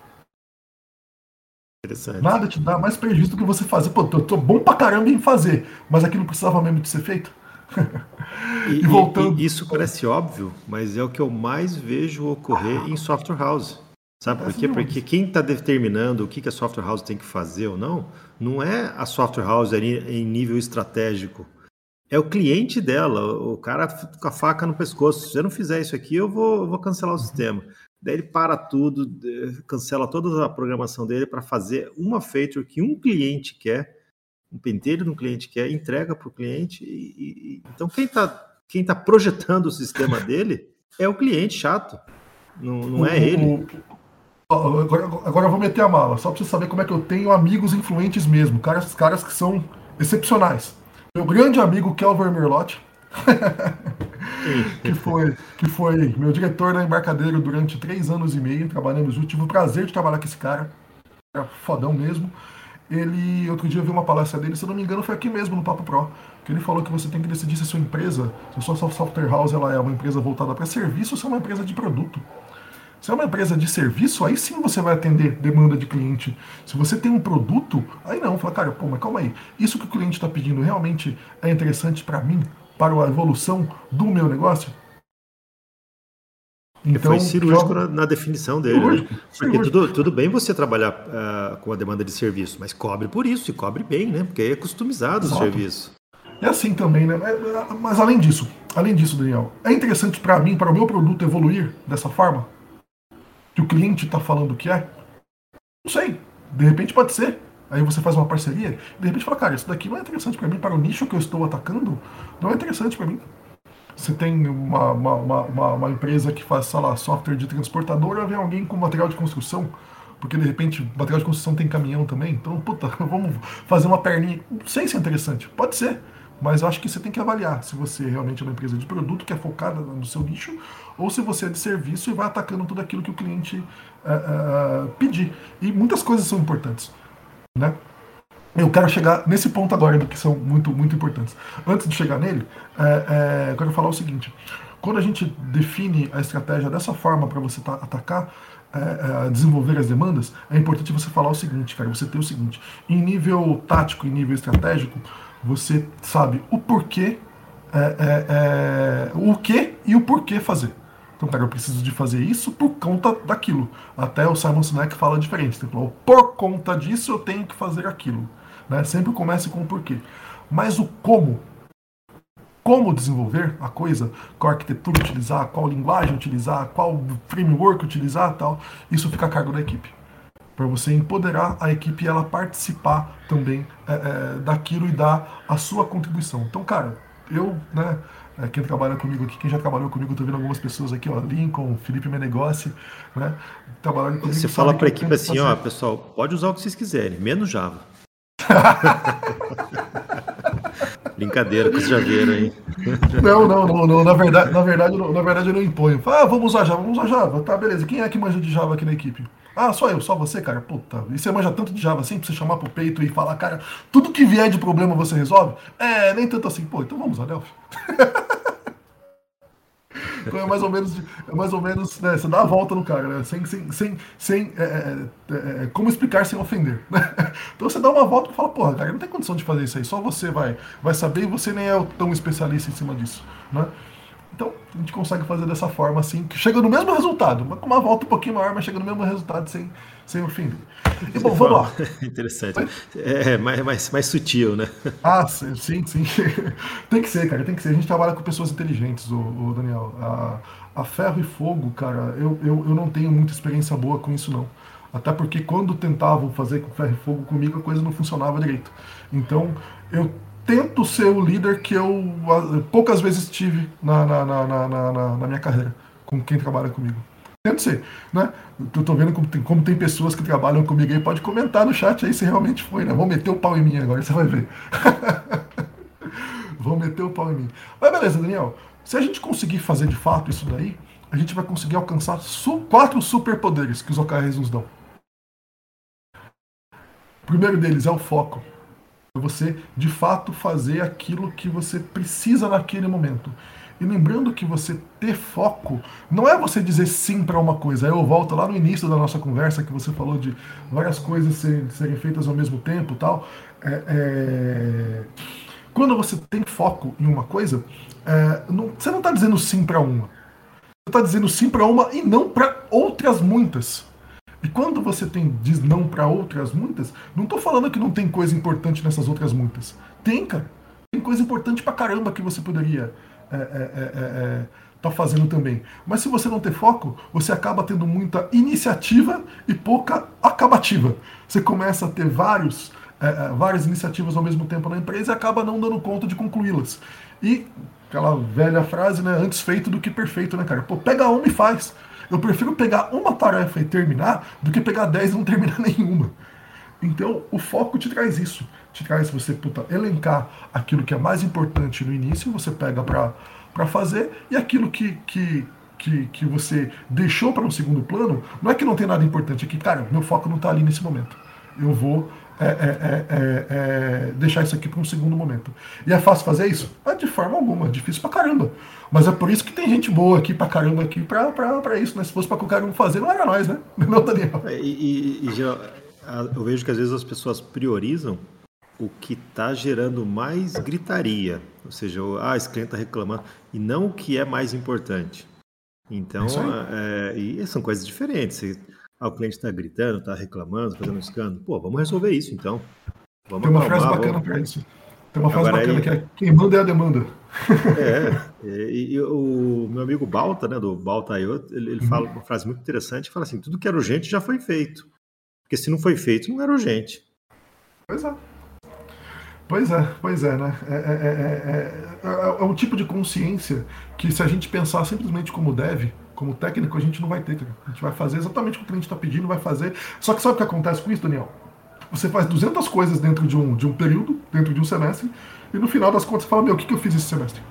Nada te dá mais prejuízo do que você fazer. Pô, tô, tô bom pra caramba em fazer, mas aquilo precisava mesmo de ser feito. E, e, voltando. E isso parece óbvio, mas é o que eu mais vejo ocorrer em software house. Sabe por quê? Porque quem está determinando o que, a software house tem que fazer ou não, não é a software house em nível estratégico. É o cliente dela, o cara com a faca no pescoço. Se você não fizer isso aqui, eu vou, eu vou cancelar o sistema. Daí ele para tudo, cancela toda a programação dele para fazer uma feature que um cliente quer, um pentelho de um cliente quer, entrega para o cliente. E, e, então quem está quem tá projetando o sistema dele é o cliente chato, não, não é ele. Agora, agora eu vou meter a mala, só para você saber como é que eu tenho amigos influentes mesmo, caras, caras que são excepcionais. Meu grande amigo Kelvin Merlotti, que, foi, que foi meu diretor na embarcadeiro durante três anos e meio, trabalhando junto. Tive o prazer de trabalhar com esse cara, era fodão mesmo. Ele, outro dia eu vi uma palestra dele, se eu não me engano, foi aqui mesmo no Papo Pro, que ele falou que você tem que decidir se a sua empresa, se a sua software house ela é uma empresa voltada para serviço ou se é uma empresa de produto. Se é uma empresa de serviço, aí sim você vai atender demanda de cliente. Se você tem um produto, aí não, fala, cara, pô, mas calma aí. Isso que o cliente está pedindo realmente é interessante para mim? para a evolução do meu negócio? Então, foi cirúrgico na, na, definição dele. Né? Cirúrgico, né? Porque tudo, tudo bem você trabalhar uh, com a demanda de serviço, mas cobre por isso, e cobre bem, né? Porque aí é customizado Exato. o serviço. É assim também, né? Mas além disso, além disso, Daniel, é interessante para mim, para o meu produto evoluir dessa forma? Que o cliente está falando que é? Não sei. De repente pode ser. Aí você faz uma parceria, de repente fala, cara, isso daqui não é interessante para mim, para o nicho que eu estou atacando, não é interessante para mim. Você tem uma, uma, uma, uma, empresa que faz, sei lá, software de transportadora, vem alguém com material de construção, porque de repente material de construção tem caminhão também, então, puta, vamos fazer uma perninha. Não sei se é interessante, pode ser, mas eu acho que você tem que avaliar se você realmente é uma empresa de produto que é focada no seu nicho, ou se você é de serviço e vai atacando tudo aquilo que o cliente uh, uh, pedir. E muitas coisas são importantes. Né? Eu quero chegar nesse ponto agora, que são muito, muito importantes. Antes de chegar nele, é, é, eu quero falar o seguinte: quando a gente define a estratégia dessa forma para você atacar, é, é, desenvolver as demandas, é importante você falar o seguinte, cara. Você ter o seguinte: em nível tático, em nível estratégico, você sabe o porquê, é, é, o que e o porquê fazer. Então, cara, eu preciso de fazer isso por conta daquilo. Até o Simon Sinek fala diferente. Ele falou, por conta disso eu tenho que fazer aquilo. Né? Sempre comece com o porquê. Mas o como, como desenvolver a coisa, qual arquitetura utilizar, qual linguagem utilizar, qual framework utilizar, tal, isso fica a cargo da equipe. Para você empoderar a equipe e ela participar também é, é, daquilo e dar a sua contribuição. Então, cara, eu, né, é, quem trabalha comigo aqui, quem já trabalhou comigo, estou vendo algumas pessoas aqui, ó, Lincoln, Felipe Menegossi, né? Trabalhando comigo. Você fala para a equipe assim, fazer... ó, pessoal, pode usar o que vocês quiserem, menos Java. Brincadeira que vocês já aí. Não, não, não, não, Na verdade, na verdade, na verdade eu não imponho. Ah, vamos usar Java, vamos usar Java. Tá, beleza. Quem é que manja de Java aqui na equipe? Ah, só eu, só você, cara. Puta, e você manja tanto de Java assim pra você chamar pro peito e falar, cara, tudo que vier de problema você resolve? É, nem tanto assim. Pô, então vamos usar Delphi. Então é mais ou menos, é mais ou menos né, você dá a volta no cara, né? Sem, sem, sem, sem é, é, é, é como explicar sem ofender. Né? Então você dá uma volta e fala, porra, cara, não tem condição de fazer isso aí, só você vai, vai saber e você nem é tão especialista em cima disso. Né? Então, a gente consegue fazer dessa forma assim, que chega no mesmo resultado, mas com uma volta um pouquinho maior, mas chega no mesmo resultado sem, sem o fim. E bom, vamos lá. Interessante. É, é mais, mais, mais sutil, né? Ah, sim, sim. tem que ser, cara, tem que ser. A gente trabalha com pessoas inteligentes, o, o Daniel. A, a, ferro e fogo, cara, eu, eu, eu não tenho muita experiência boa com isso, não. Até porque quando tentavam fazer com ferro e fogo comigo, a coisa não funcionava direito. Então, eu tento ser o líder que eu poucas vezes tive na, na, na, na, na minha carreira, com quem trabalha comigo. Ser, né? Eu tô vendo como tem, como tem pessoas que trabalham comigo aí, pode comentar no chat aí se realmente foi, né? Vou meter o pau em mim agora, você vai ver. Vou meter o pau em mim. Mas beleza, Daniel. Se a gente conseguir fazer de fato isso daí, a gente vai conseguir alcançar su quatro superpoderes que os OKRs nos dão. O primeiro deles é o foco você de fato fazer aquilo que você precisa naquele momento. E lembrando que você ter foco não é você dizer sim para uma coisa. Eu volto lá no início da nossa conversa que você falou de várias coisas serem, serem feitas ao mesmo tempo, tal. É, é... Quando você tem foco em uma coisa, é, não, você não está dizendo sim para uma. Você está dizendo sim para uma e não para outras muitas. E quando você tem diz não para outras muitas, não tô falando que não tem coisa importante nessas outras muitas. Tem, cara. Tem coisa importante pra caramba que você poderia é, é, tá fazendo também. Mas se você não ter foco, você acaba tendo muita iniciativa e pouca acabativa. Você começa a ter vários, várias iniciativas ao mesmo tempo na empresa e acaba não dando conta de concluí-las. E aquela velha frase, né? Antes feito do que perfeito, né, cara? Pô, pega uma e faz. Eu prefiro pegar uma tarefa e terminar do que pegar dez e não terminar nenhuma. Então, o foco te traz isso. Traz você puta, elencar aquilo que é mais importante no início, você pega para fazer, e aquilo que, que, que, que você deixou para um segundo plano, não é que não tem nada importante, é que, cara, meu foco não está ali nesse momento. Eu vou é, é, é, é, é deixar isso aqui para um segundo momento. E é fácil fazer isso? É de forma alguma, é difícil pra caramba. Mas é por isso que tem gente boa aqui pra caramba aqui pra, pra, pra isso, né? Se fosse pra qualquer um fazer, não era nós, né? Não, Daniel. E, e, e já, eu vejo que às vezes as pessoas priorizam o que está gerando mais gritaria, ou seja, ah, esse cliente está reclamando, e não o que é mais importante. Então, é, e são coisas diferentes. Ah, o cliente está gritando, está reclamando, fazendo um escândalo. Pô, vamos resolver isso então. Vamos Tem uma acalmar, frase bacana para isso. Tem uma frase Agora, bacana aí... que é quem manda é a demanda. É, e, e, o meu amigo Balta, né, do Balta ele, ele uhum. fala uma frase muito interessante, fala assim, tudo que era urgente já foi feito. Porque se não foi feito, não era urgente. Pois é. Pois é, pois é, né? É, é, é, é, um tipo de consciência que se a gente pensar simplesmente como deve, como técnico, a gente não vai ter. A gente vai fazer exatamente o que o cliente está pedindo, vai fazer. Só que sabe o que acontece com isso, Daniel? Você faz 200 coisas dentro de um, de um período, dentro de um semestre, e no final das contas você fala: Meu, o que, que eu fiz esse semestre?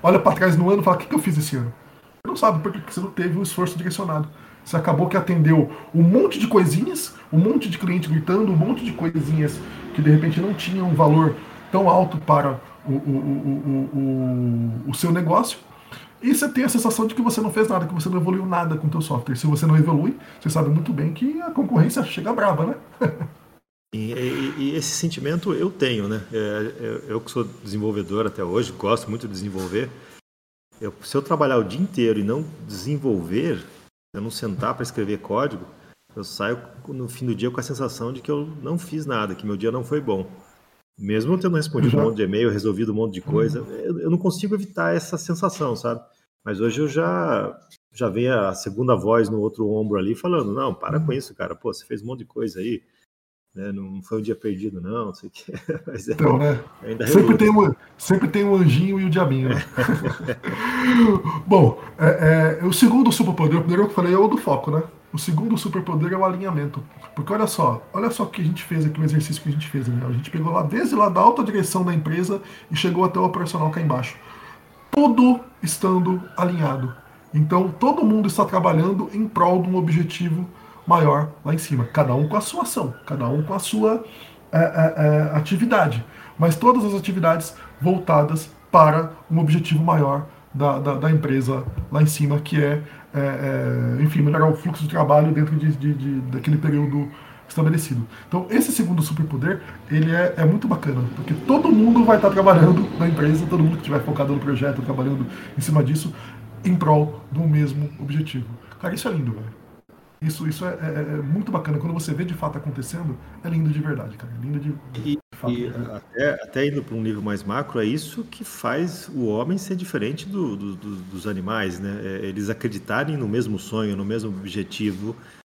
Olha para trás no ano e fala: O que, que eu fiz esse ano? Você não sabe porque você não teve um esforço direcionado. Você acabou que atendeu um monte de coisinhas, um monte de cliente gritando, um monte de coisinhas que de repente não tinham um valor tão alto para o, o, o, o, seu negócio e você tem a sensação de que você não fez nada, que você não evoluiu nada com o teu software. Se você não evolui, você sabe muito bem que a concorrência chega brava, né? e, e, e, esse sentimento eu tenho, né? É, é, eu que sou desenvolvedor até hoje, gosto muito de desenvolver. Eu, se eu trabalhar o dia inteiro e não desenvolver, eu não sentar para escrever código, eu saio no fim do dia com a sensação de que eu não fiz nada, que meu dia não foi bom. Mesmo tendo respondido um monte de e-mail, resolvido um monte de coisa, eu, eu não consigo evitar essa sensação, sabe? Mas hoje eu já já veio a segunda voz no outro ombro ali falando, não, para com isso, cara, pô, você fez um monte de coisa aí, né? não foi um dia perdido não, não sei o que. Mas é, então, né? sempre, tem um, sempre tem um anjinho e o um diabinho. Né? Bom, é, é, o segundo superpoder, o primeiro que eu falei é o do foco, né? O segundo superpoder é o alinhamento. Porque olha só, olha só o que a gente fez aqui, o exercício que a gente fez, Daniel. A gente pegou lá desde lá da alta direção da empresa e chegou até o operacional cá embaixo. Tudo estando alinhado. Então todo mundo está trabalhando em prol de um objetivo maior lá em cima. Cada um com a sua ação, cada um com a sua é, é, é, atividade. Mas todas as atividades voltadas para um objetivo maior da, da, da empresa lá em cima, que é é, é, enfim, melhorar o fluxo de trabalho dentro de, de, de, daquele período estabelecido. Então, esse segundo superpoder, ele é, é muito bacana, porque todo mundo vai estar trabalhando na empresa, todo mundo que estiver focado no projeto, trabalhando em cima disso, em prol do mesmo objetivo. Cara, isso é lindo, velho. Isso, isso é, é, é, muito bacana. Quando você vê de fato acontecendo, é lindo de verdade, cara. É lindo de, de fato. E até, até, indo para um nível mais macro, é isso que faz o homem ser diferente do, do, do, dos animais, né? É, eles acreditarem no mesmo sonho, no mesmo objetivo.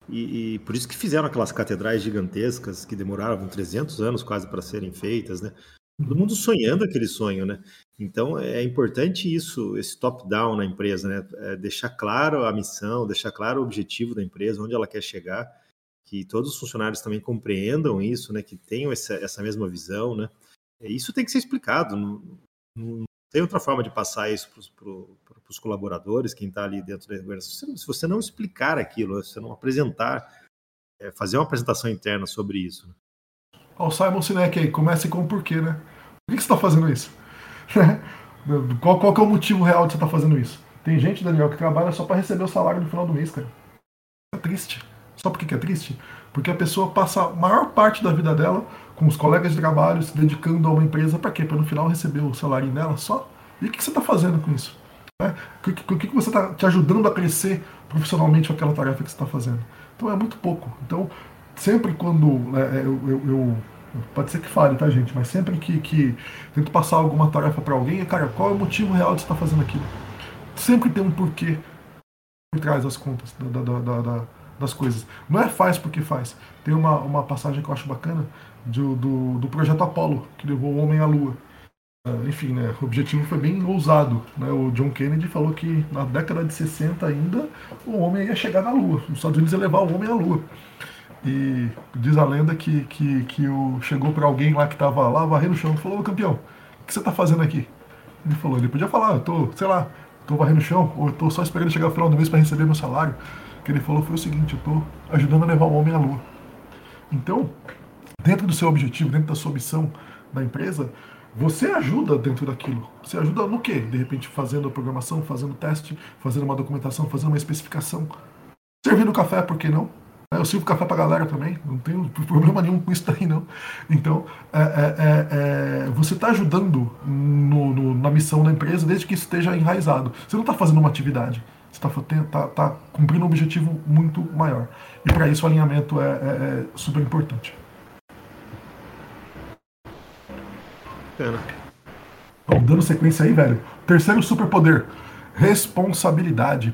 E, e, por isso que fizeram aquelas catedrais gigantescas que demoraram 300 anos quase para serem feitas, né? Todo mundo sonhando aquele sonho, né? Então é importante isso, esse top-down na empresa, né? É deixar claro a missão, deixar claro o objetivo da empresa, onde ela quer chegar, que todos os funcionários também compreendam isso, né? Que tenham essa, essa mesma visão, né? Isso tem que ser explicado. Não, não tem outra forma de passar isso para os colaboradores, quem está ali dentro da organização. Se você não explicar aquilo, se você não apresentar, é, fazer uma apresentação interna sobre isso. Né? o Simon Sinek aí, comece com o porquê, né? Que você está fazendo isso? qual, qual que é o motivo real de você estar tá fazendo isso? Tem gente, Daniel, que trabalha só para receber o salário no final do mês, cara. É triste. Só por que é triste? Porque a pessoa passa a maior parte da vida dela com os colegas de trabalho, se dedicando a uma empresa, para quê? Para no final receber o salário dela só? E o que você está fazendo com isso? É? O que, que, que você está te ajudando a crescer profissionalmente com aquela tarefa que você está fazendo? Então é muito pouco. Então, sempre quando é, eu, eu, eu Pode ser que fale, tá, gente? Mas sempre que, que tento passar alguma tarefa para alguém, cara, qual é o motivo real de você estar tá fazendo aquilo? Sempre tem um porquê por trás das contas, da, da, da, das coisas. Não é faz porque faz. Tem uma, uma passagem que eu acho bacana do, do, do projeto Apollo, que levou o homem à Lua. Uh, enfim, né, o objetivo foi bem ousado. Né? O John Kennedy falou que na década de 60 ainda o homem ia chegar na Lua. Os Estados Unidos ia levar o homem à Lua. E diz a lenda que, que, que o, chegou para alguém lá que estava lá varrendo o chão e falou: Ô campeão, o que você está fazendo aqui? Ele falou: ele podia falar, eu tô, sei lá, tô varrendo o chão, ou eu tô só esperando chegar o final do mês para receber meu salário. O que ele falou foi o seguinte: eu tô ajudando a levar o homem à lua. Então, dentro do seu objetivo, dentro da sua missão da empresa, você ajuda dentro daquilo. Você ajuda no quê? De repente fazendo a programação, fazendo teste, fazendo uma documentação, fazendo uma especificação. Servindo café, por que não? Eu sirvo café pra galera também, não tenho problema nenhum com isso daí, não. Então, é, é, é, é você está ajudando no, no, na missão da empresa desde que isso esteja enraizado. Você não está fazendo uma atividade, você está tá, tá cumprindo um objetivo muito maior. E para isso o alinhamento é, é, é super importante. Pena. Bom, dando sequência aí, velho. Terceiro superpoder: responsabilidade.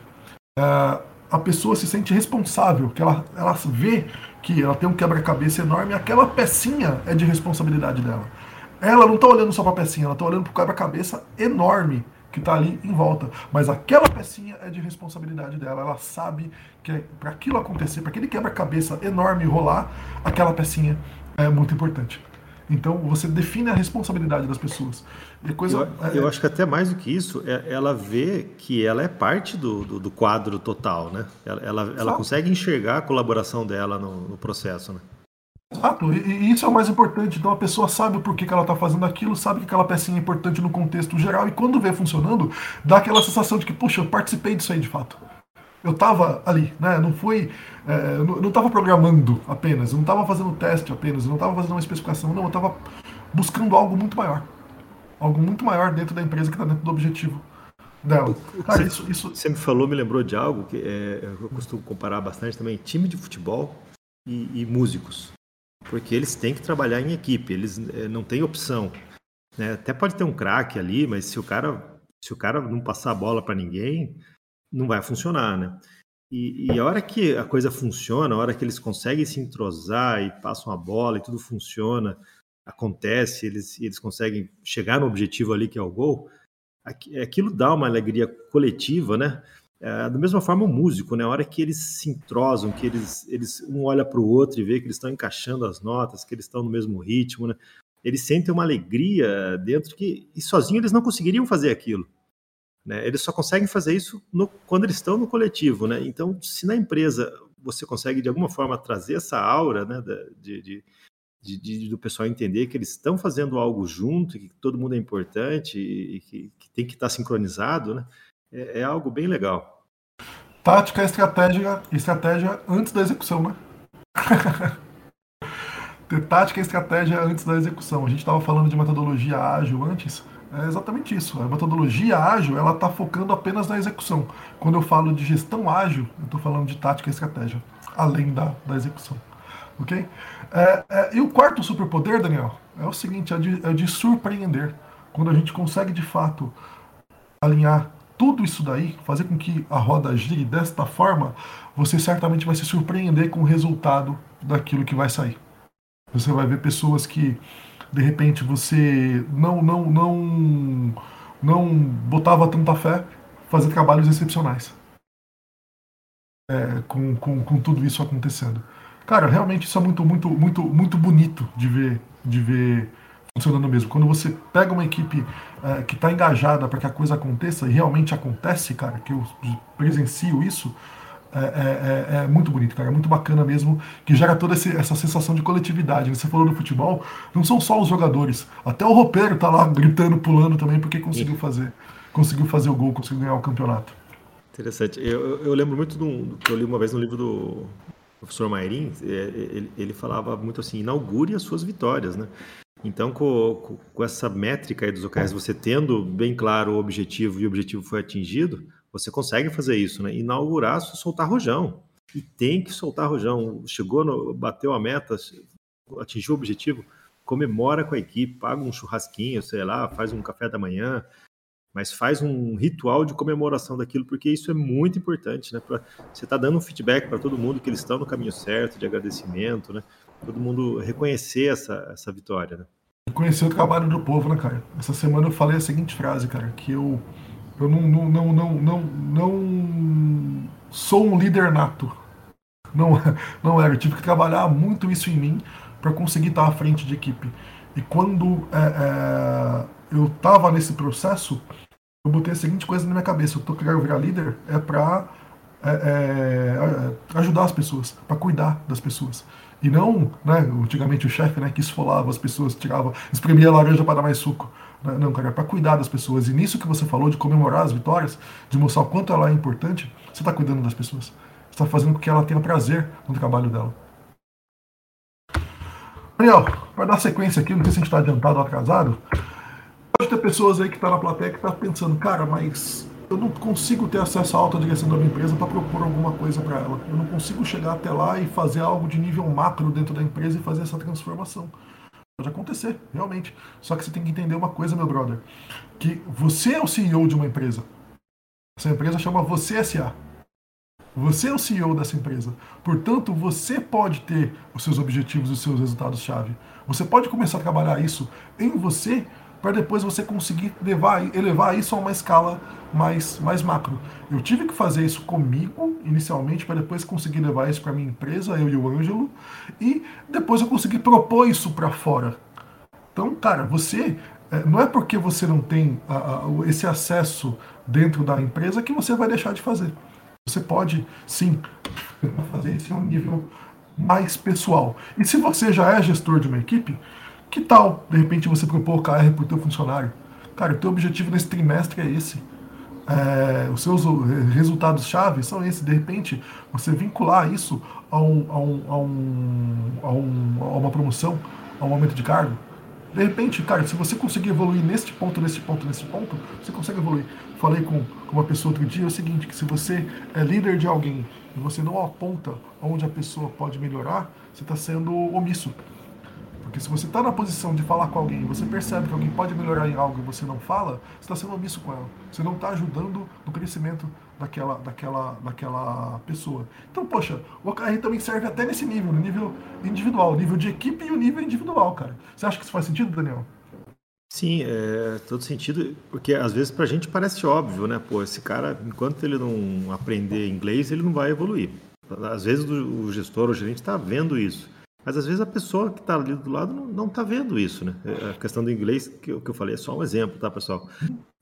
Uh, a pessoa se sente responsável, que ela, ela vê que ela tem um quebra-cabeça enorme aquela pecinha é de responsabilidade dela. Ela não está olhando só para a pecinha, ela está olhando para o quebra-cabeça enorme que está ali em volta. Mas aquela pecinha é de responsabilidade dela. Ela sabe que é, para aquilo acontecer, para aquele quebra-cabeça enorme rolar, aquela pecinha é muito importante. Então você define a responsabilidade das pessoas. E coisa, eu, é, eu, acho que até mais do que isso, é, ela vê que ela é parte do, do, do quadro total, né? Ela, ela, ela, consegue enxergar a colaboração dela no, no processo, né? Exato, e, e, isso é o mais importante. Então a pessoa sabe o porquê que ela está fazendo aquilo, sabe que aquela pecinha é importante no contexto geral, e quando vê funcionando, dá aquela sensação de que, puxa, eu participei disso aí de fato eu estava ali, né? Não foi, é, não estava programando apenas, não estava fazendo teste apenas, não estava fazendo uma especificação, não, eu estava buscando algo muito maior, algo muito maior dentro da empresa que está dentro do objetivo dela. Cara, você, isso, isso... você me falou, me lembrou de algo que é, eu costumo comparar bastante também, time de futebol e, e músicos, porque eles têm que trabalhar em equipe, eles é, não têm opção. Né? Até pode ter um craque ali, mas se o cara se o cara não passar a bola para ninguém, não vai funcionar, né? E, e, a hora que a coisa funciona, a hora que eles conseguem se entrosar e passam a bola e tudo funciona, acontece, eles, eles conseguem chegar no objetivo ali que é o gol, aquilo dá uma alegria coletiva, né? É, da mesma forma o músico, né? A hora que eles se entrosam, que eles, eles um olha para o outro e vê que eles estão encaixando as notas, que eles estão no mesmo ritmo, né? Eles sentem uma alegria dentro que e sozinho eles não conseguiriam fazer aquilo. Né? Eles só conseguem fazer isso no, quando eles estão no coletivo. Né? Então, se na empresa você consegue, de alguma forma, trazer essa aura né, de, de, de, de do pessoal entender que eles estão fazendo algo junto, que todo mundo é importante e que, que tem que estar sincronizado, né? é, é algo bem legal. Tática, estratégia, estratégia antes da execução, né? Ter tática e estratégia antes da execução. A gente estava falando de metodologia ágil antes. É exatamente isso. A metodologia ágil ela está focando apenas na execução. Quando eu falo de gestão ágil, eu estou falando de tática e estratégia, além da, da execução. Ok? É, é, e o quarto superpoder, Daniel, é o seguinte: é de, é de surpreender. Quando a gente consegue de fato alinhar tudo isso daí, fazer com que a roda gire desta forma, você certamente vai se surpreender com o resultado daquilo que vai sair. Você vai ver pessoas que de repente você não não não não botava tanta fé fazer trabalhos excepcionais é, com, com, com tudo isso acontecendo cara realmente isso é muito muito muito muito bonito de ver de ver funcionando mesmo quando você pega uma equipe é, que está engajada para que a coisa aconteça e realmente acontece cara que eu presencio isso é, é, é, é, muito bonito, cara. É muito bacana mesmo, que gera toda esse, essa sensação de coletividade. Você falou do futebol, não são só os jogadores. Até o roupeiro tá lá gritando, pulando também, porque conseguiu fazer. Conseguiu fazer o gol, conseguiu ganhar o campeonato. Interessante. Eu, eu lembro muito do, que eu li uma vez no livro do professor Mairim, é, ele, ele falava muito assim, inaugure as suas vitórias, né? Então, com, com essa métrica dos OKRs, você tendo bem claro o objetivo e o objetivo foi atingido, você consegue fazer isso, né? Inaugurar, soltar rojão. E tem que soltar rojão. Chegou, no, bateu a meta, atingiu o objetivo, comemora com a equipe, paga um churrasquinho, sei lá, faz um café da manhã, mas faz um ritual de comemoração daquilo, porque isso é muito importante, né? Pra, você está dando um feedback para todo mundo que eles estão no caminho certo, de agradecimento, né? Todo mundo reconhecer essa, essa vitória, né? Conhecer o trabalho do povo, né, cara? Essa semana eu falei a seguinte frase, cara, que eu, eu não, não, não, não, não, não sou um líder nato. Não, não era. Eu tive que trabalhar muito isso em mim para conseguir estar à frente de equipe. E quando é, é, eu estava nesse processo, eu botei a seguinte coisa na minha cabeça: eu tô querendo virar líder é para é, é, ajudar as pessoas, para cuidar das pessoas. E não, né, antigamente o chefe né, que esfolava as pessoas, tirava, espremia a laranja para dar mais suco. Né? Não, cara, é para cuidar das pessoas. E nisso que você falou de comemorar as vitórias, de mostrar o quanto ela é importante, você está cuidando das pessoas. Você está fazendo com que ela tenha prazer no trabalho dela. Daniel, para dar sequência aqui, não sei se a gente está adiantado ou atrasado, Pode ter pessoas aí que tá na plateia que tá pensando, cara, mas eu não consigo ter acesso à alta direção da minha empresa para propor alguma coisa para ela. Eu não consigo chegar até lá e fazer algo de nível macro dentro da empresa e fazer essa transformação. Pode acontecer, realmente. Só que você tem que entender uma coisa, meu brother, que você é o CEO de uma empresa. Essa empresa chama Você SA. Você é o CEO dessa empresa. Portanto, você pode ter os seus objetivos e os seus resultados-chave. Você pode começar a trabalhar isso em você para depois você conseguir levar, elevar isso a uma escala mais, mais macro. Eu tive que fazer isso comigo inicialmente para depois conseguir levar isso para minha empresa, eu e o Ângelo, e depois eu consegui propor isso para fora. Então, cara, você é, não é porque você não tem a, esse acesso dentro da empresa que você vai deixar de fazer. Você pode sim fazer isso em um nível mais pessoal. E se você já é gestor de uma equipe, que tal, de repente, você propor KR para o teu funcionário? Cara, o teu objetivo nesse trimestre é esse. É, os seus resultados-chave são esses. De repente, você vincular isso a, um, a, um, a, um, a, um, a uma promoção, a um aumento de cargo. De repente, cara, se você conseguir evoluir neste ponto, neste ponto, neste ponto, você consegue evoluir. Falei com, com uma pessoa outro dia é o seguinte, que se você é líder de alguém e você não aponta onde a pessoa pode melhorar, você está sendo omisso. Porque se você está na posição de falar com alguém, você percebe que alguém pode melhorar em algo e você não fala, você está sendo omisso com ela. Você não está ajudando no crescimento daquela, daquela, daquela pessoa. Então, poxa, o OKR também serve até nesse nível, no nível individual, nível de equipe e o nível individual, cara. Você acha que isso faz sentido, Daniel? Sim, é todo sentido, porque às vezes para a gente parece óbvio, né? Pô, esse cara, enquanto ele não aprender inglês, ele não vai evoluir. Às vezes o gestor, o gerente está vendo isso. Mas às vezes a pessoa que está ali do lado não está vendo isso, né? É, a questão do inglês que eu, que eu falei é só um exemplo, tá, pessoal?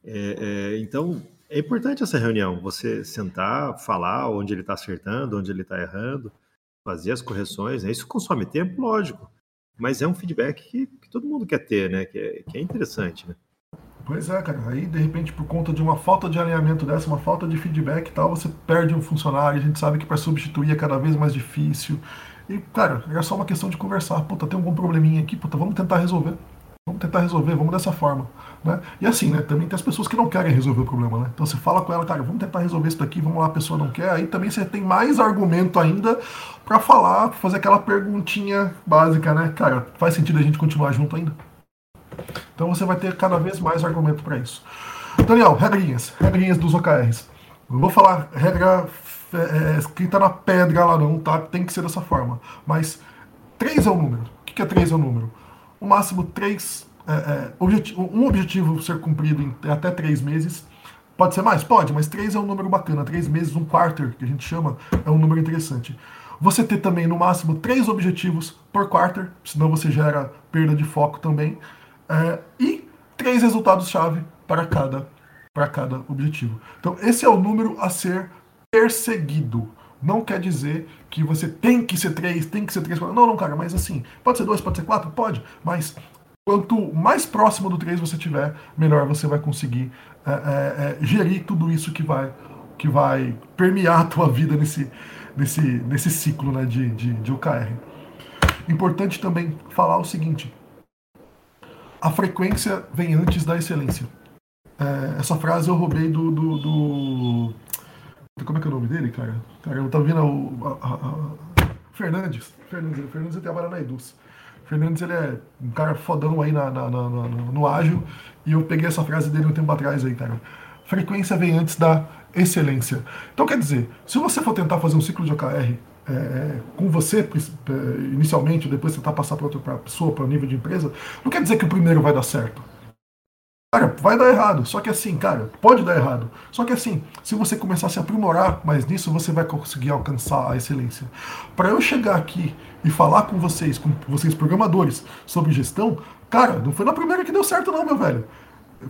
É, é, então, é importante essa reunião, você sentar, falar onde ele está acertando, onde ele está errando, fazer as correções. Né? Isso consome tempo, lógico, mas é um feedback que, que todo mundo quer ter, né? Que é, que é interessante, né? Pois é, cara. Aí, de repente, por conta de uma falta de alinhamento dessa, uma falta de feedback e tal, você perde um funcionário. A gente sabe que para substituir é cada vez mais difícil. E, cara, é só uma questão de conversar. Puta, tem algum probleminha aqui, puta, vamos tentar resolver. Vamos tentar resolver, vamos dessa forma. Né? E assim, né? Também tem as pessoas que não querem resolver o problema, né? Então você fala com ela, cara, vamos tentar resolver isso daqui, vamos lá, a pessoa não quer, aí também você tem mais argumento ainda para falar, pra fazer aquela perguntinha básica, né? Cara, faz sentido a gente continuar junto ainda? Então você vai ter cada vez mais argumento para isso. Daniel, regrinhas, regrinhas dos OKRs. Eu vou falar regra é, é, escrita na pedra lá não, tá? Tem que ser dessa forma. Mas 3 é o número. O que é 3 é o número? O máximo 3. É, é, um objetivo ser cumprido em até 3 meses. Pode ser mais? Pode, mas 3 é um número bacana. 3 meses, um quarter, que a gente chama, é um número interessante. Você ter também, no máximo, 3 objetivos por quarter, senão você gera perda de foco também. É, e 3 resultados-chave para cada, para cada objetivo. Então, esse é o número a ser perseguido. Não quer dizer que você tem que ser três, tem que ser três. Não, não, cara, mas assim, pode ser dois, pode ser quatro? Pode, mas quanto mais próximo do três você tiver, melhor você vai conseguir é, é, é, gerir tudo isso que vai, que vai permear a tua vida nesse, nesse, nesse ciclo né, de, de, de OKR. Importante também falar o seguinte: a frequência vem antes da excelência. É, essa frase eu roubei do, do, do como é que é o nome dele, cara? Eu tava vendo o. A, a, a... Fernandes. Fernandes. Fernandes trabalha na Eduz. Fernandes ele é um cara fodão aí na, na, na, no ágil, e eu peguei essa frase dele um tempo atrás aí, cara. Frequência vem antes da excelência. Então, quer dizer, se você for tentar fazer um ciclo de OKR é, é, com você é, inicialmente, depois tentar passar para outra pessoa, para o nível de empresa, não quer dizer que o primeiro vai dar certo. Cara, vai dar errado. Só que assim, cara, pode dar errado. Só que assim, se você começar a se aprimorar mais nisso, você vai conseguir alcançar a excelência. Para eu chegar aqui e falar com vocês, com vocês programadores, sobre gestão, cara, não foi na primeira que deu certo, não, meu velho.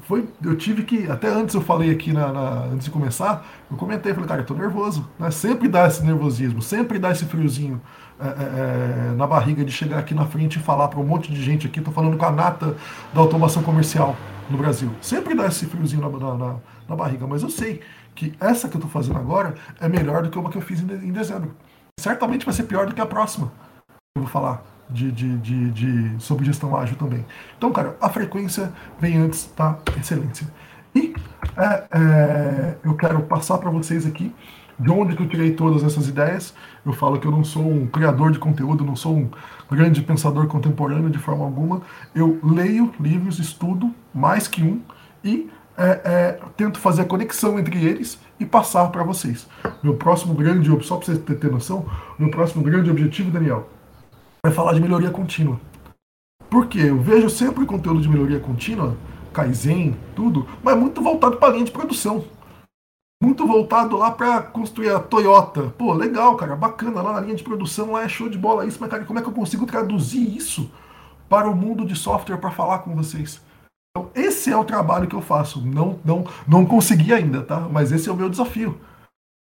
Foi, eu tive que, até antes eu falei aqui, na, na antes de começar, eu comentei, falei, cara, eu tô nervoso. Né? Sempre dá esse nervosismo, sempre dá esse friozinho é, é, é na barriga de chegar aqui na frente e falar para um monte de gente aqui. Tô falando com a nata da automação comercial no Brasil. Sempre dá esse friozinho na, na, na barriga, mas eu sei que essa que eu estou fazendo agora é melhor do que uma que eu fiz em, em dezembro. Certamente vai ser pior do que a próxima. Eu vou falar de, de, de, de, sobre gestão ágil também. Então, cara, a frequência vem antes da excelência. E é, é, eu quero passar para vocês aqui de onde que eu tirei todas essas ideias. Eu falo que eu não sou um criador de conteúdo, não sou um grande pensador contemporâneo de forma alguma. Eu leio livros, estudo mais que um e é, é, tento fazer a conexão entre eles e passar para vocês. Meu próximo grande, só para vocês terem noção, meu próximo grande objetivo, Daniel, é falar de melhoria contínua. Porque eu vejo sempre conteúdo de melhoria contínua, Kaizen, tudo, mas muito voltado para a linha de produção muito voltado lá para construir a Toyota. Pô, legal, cara, bacana, lá na linha de produção lá é show de bola isso, mas cara, como é que eu consigo traduzir isso para o mundo de software para falar com vocês? Então, esse é o trabalho que eu faço. Não, não, não consegui ainda, tá? Mas esse é o meu desafio.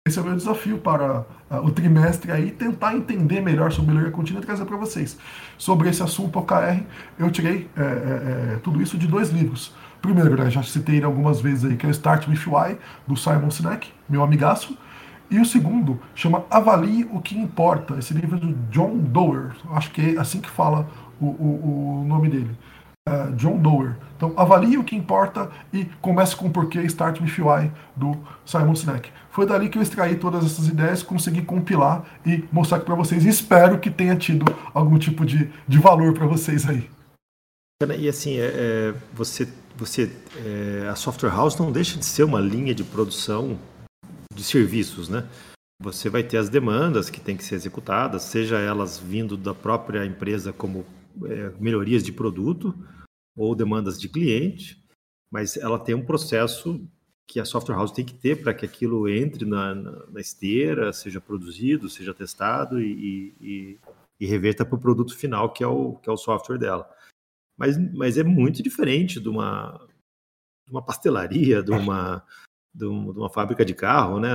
Esse é o meu desafio para uh, o trimestre aí, tentar entender melhor sobre melhoria contínua e trazer para vocês. Sobre esse assunto OKR, eu tirei é, é, tudo isso de dois livros. Primeiro, né, já citei ele algumas vezes aí, que é o Start With Why, do Simon Sinek, meu amigaço. E o segundo chama Avalie o que Importa, esse livro é do John Doerr, acho que é assim que fala o, o, o nome dele. Uh, John Doerr. Então, avalie o que importa e comece com o porquê Start With Why, do Simon Sinek. Foi dali que eu extraí todas essas ideias, consegui compilar e mostrar aqui para vocês. Espero que tenha tido algum tipo de, de valor para vocês aí. E assim, é, é, você você é, a software house não deixa de ser uma linha de produção de serviços, né? Você vai ter as demandas que têm que ser executadas, seja elas vindo da própria empresa como é, melhorias de produto ou demandas de cliente, mas ela tem um processo que a software house tem que ter para que aquilo entre na, na, na, esteira, seja produzido, seja testado e, e, e reverta para o produto final, que é o, que é o software dela mas, mas é muito diferente de uma, de uma pastelaria, de uma, de, uma fábrica de carro, né?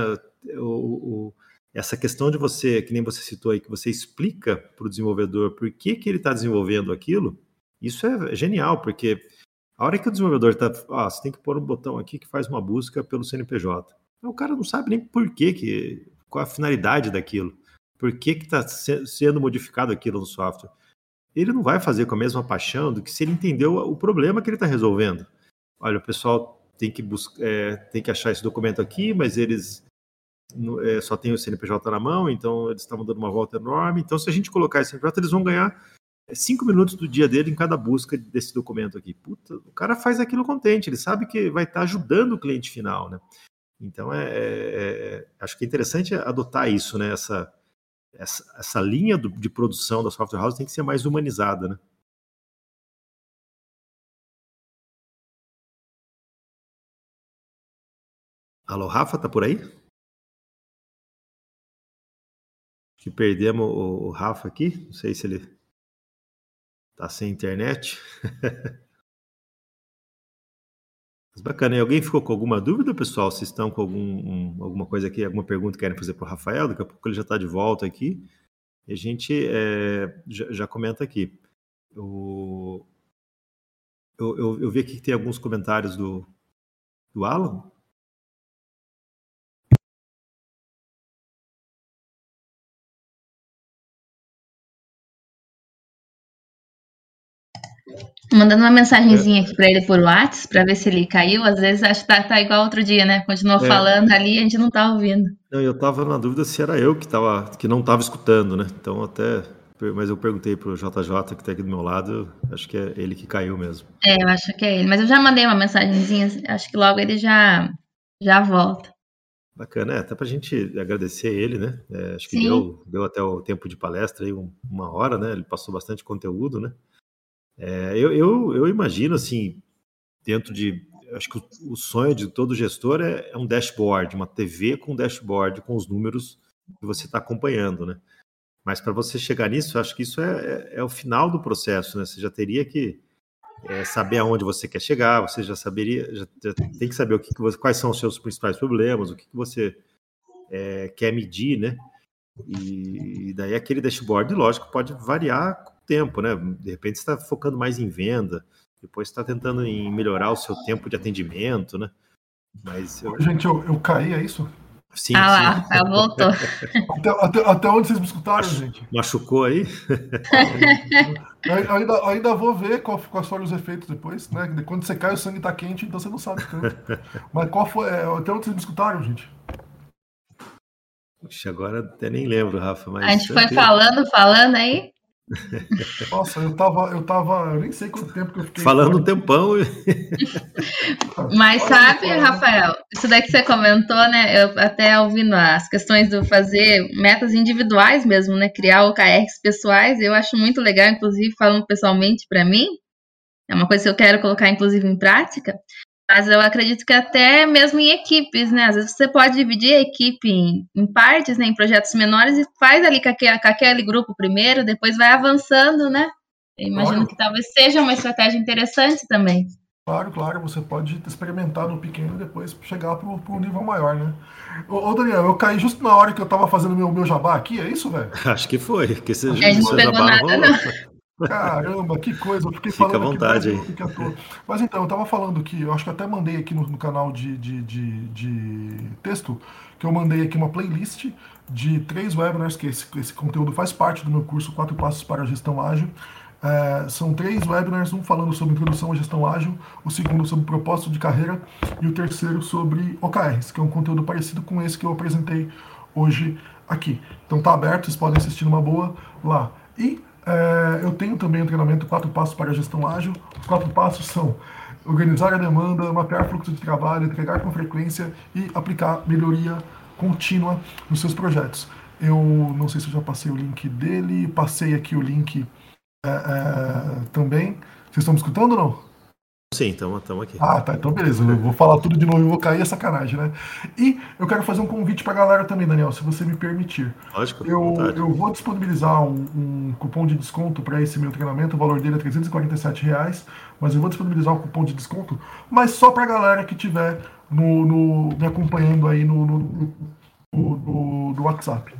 O, o, essa questão de você, que nem você citou aí, que você explica para o desenvolvedor por que, que ele está desenvolvendo aquilo, isso é genial, porque a hora que o desenvolvedor está, ah, você tem que pôr um botão aqui que faz uma busca pelo CNPJ. O cara não sabe nem por que, que qual a finalidade daquilo, por que está sendo modificado aquilo no software ele não vai fazer com a mesma paixão do que se ele entendeu o problema que ele está resolvendo. Olha, o pessoal tem que buscar, é, tem que achar esse documento aqui, mas eles é, só têm o CNPJ na mão, então eles estavam dando uma volta enorme. Então, se a gente colocar esse CNPJ, eles vão ganhar cinco minutos do dia dele em cada busca desse documento aqui. Puta, o cara faz aquilo contente, ele sabe que vai estar tá ajudando o cliente final, né? Então, é, é, é acho que é interessante adotar isso, né? Essa, essa, essa linha do, de produção da software house tem que ser mais humanizada, né? Alô, Rafa, tá por aí? Que perdemos o, o Rafa aqui. Não sei se ele tá sem internet. Mas bacana. E alguém ficou com alguma dúvida, pessoal? Se estão com algum, um, alguma coisa aqui, alguma pergunta que querem fazer para o Rafael, daqui a pouco ele já está de volta aqui. E a gente é, já, já, comenta aqui. Eu, eu, eu, vi aqui que tem alguns comentários do, do Alan. Mandando uma mensagenzinha aqui para ele por WhatsApp, para ver se ele caiu. Às vezes acho que tá, tá igual outro dia, né? Continuou é. falando ali a gente não tá ouvindo. Não, eu tava na dúvida se era eu que, tava, que não estava escutando, né? Então até mas eu perguntei para o JJ que está aqui do meu lado, acho que é ele que caiu mesmo. É, eu acho que é ele. Mas eu já mandei uma mensagenzinha, acho que logo ele já, já volta. Bacana, é, até para a gente agradecer ele, né? É, acho que deu, deu até o tempo de palestra aí, uma hora, né? Ele passou bastante conteúdo, né? É, eu, eu, eu, imagino, assim, dentro de. Acho que o, o sonho de todo gestor é, é, um dashboard, uma TV com dashboard com os números que você está acompanhando, né? Mas para você chegar nisso, acho que isso é, é, é, o final do processo, né? Você já teria que é, saber aonde você quer chegar, você já saberia, já, já tem que saber o que, que você, quais são os seus principais problemas, o que, que você é, quer medir, né? E, e, daí aquele dashboard, lógico, pode variar tempo, né? De repente você está focando mais em venda, depois está tentando em melhorar o seu tempo de atendimento, né? Mas eu... Gente, eu, eu caí, é isso? Sim, ah lá, sim. Ela voltou. Até, até, até, onde vocês me escutaram, gente? Machucou aí? ainda, ainda vou ver qual, quais foram os efeitos depois, né? Quando você cai, o sangue tá quente, então você não sabe tanto. Mas qual foi. É, até onde vocês me escutaram, gente? Puxa, agora até nem lembro, Rafa. Mas a gente foi falando, falando aí. Nossa, eu tava, eu tava, eu nem sei quanto tempo que eu fiquei. Falando um tempão. Mas sabe, Rafael, isso daí que você comentou, né? Eu até ouvindo as questões do fazer metas individuais mesmo, né? Criar OKRs pessoais, eu acho muito legal, inclusive falando pessoalmente para mim. É uma coisa que eu quero colocar, inclusive, em prática. Mas eu acredito que até mesmo em equipes, né? Às vezes você pode dividir a equipe em, em partes, né? Em projetos menores e faz ali com aquele, com aquele grupo primeiro, depois vai avançando, né? Eu imagino claro. que talvez seja uma estratégia interessante também. Claro, claro, você pode experimentar no pequeno e depois chegar para o nível maior, né? Ô, ô, Daniel, eu caí justo na hora que eu tava fazendo meu, meu jabá aqui, é isso, velho? Acho que foi, que você a gente não pegou nada, não. Caramba, que coisa. Eu fiquei Fica falando à vontade aí. Mas então, eu tava falando que, eu acho que até mandei aqui no, no canal de, de, de, de, texto, que eu mandei aqui uma playlist de três webinars, que esse, esse conteúdo faz parte do meu curso Quatro Passos para a Gestão Ágil. É, são três webinars, um falando sobre introdução à gestão ágil, o segundo sobre propósito de carreira e o terceiro sobre OKRs, que é um conteúdo parecido com esse que eu apresentei hoje aqui. Então tá aberto, vocês podem assistir numa boa lá. E é, eu tenho também o treinamento Quatro Passos para a Gestão Ágil. Os quatro passos são organizar a demanda, mapear fluxo de trabalho, entregar com frequência e aplicar melhoria contínua nos seus projetos. Eu não sei se eu já passei o link dele, passei aqui o link é, é, também. Vocês estão me escutando ou não? Sim, estamos aqui. Ah, tá. Então, beleza. Eu vou falar tudo de novo e vou cair, é sacanagem, né? E eu quero fazer um convite para a galera também, Daniel, se você me permitir. Lógico. Eu, eu vou disponibilizar um, um cupom de desconto para esse meu treinamento. O valor dele é 347 reais, mas eu vou disponibilizar um cupom de desconto, mas só para a galera que estiver no, no, me acompanhando aí no, no, no, no WhatsApp.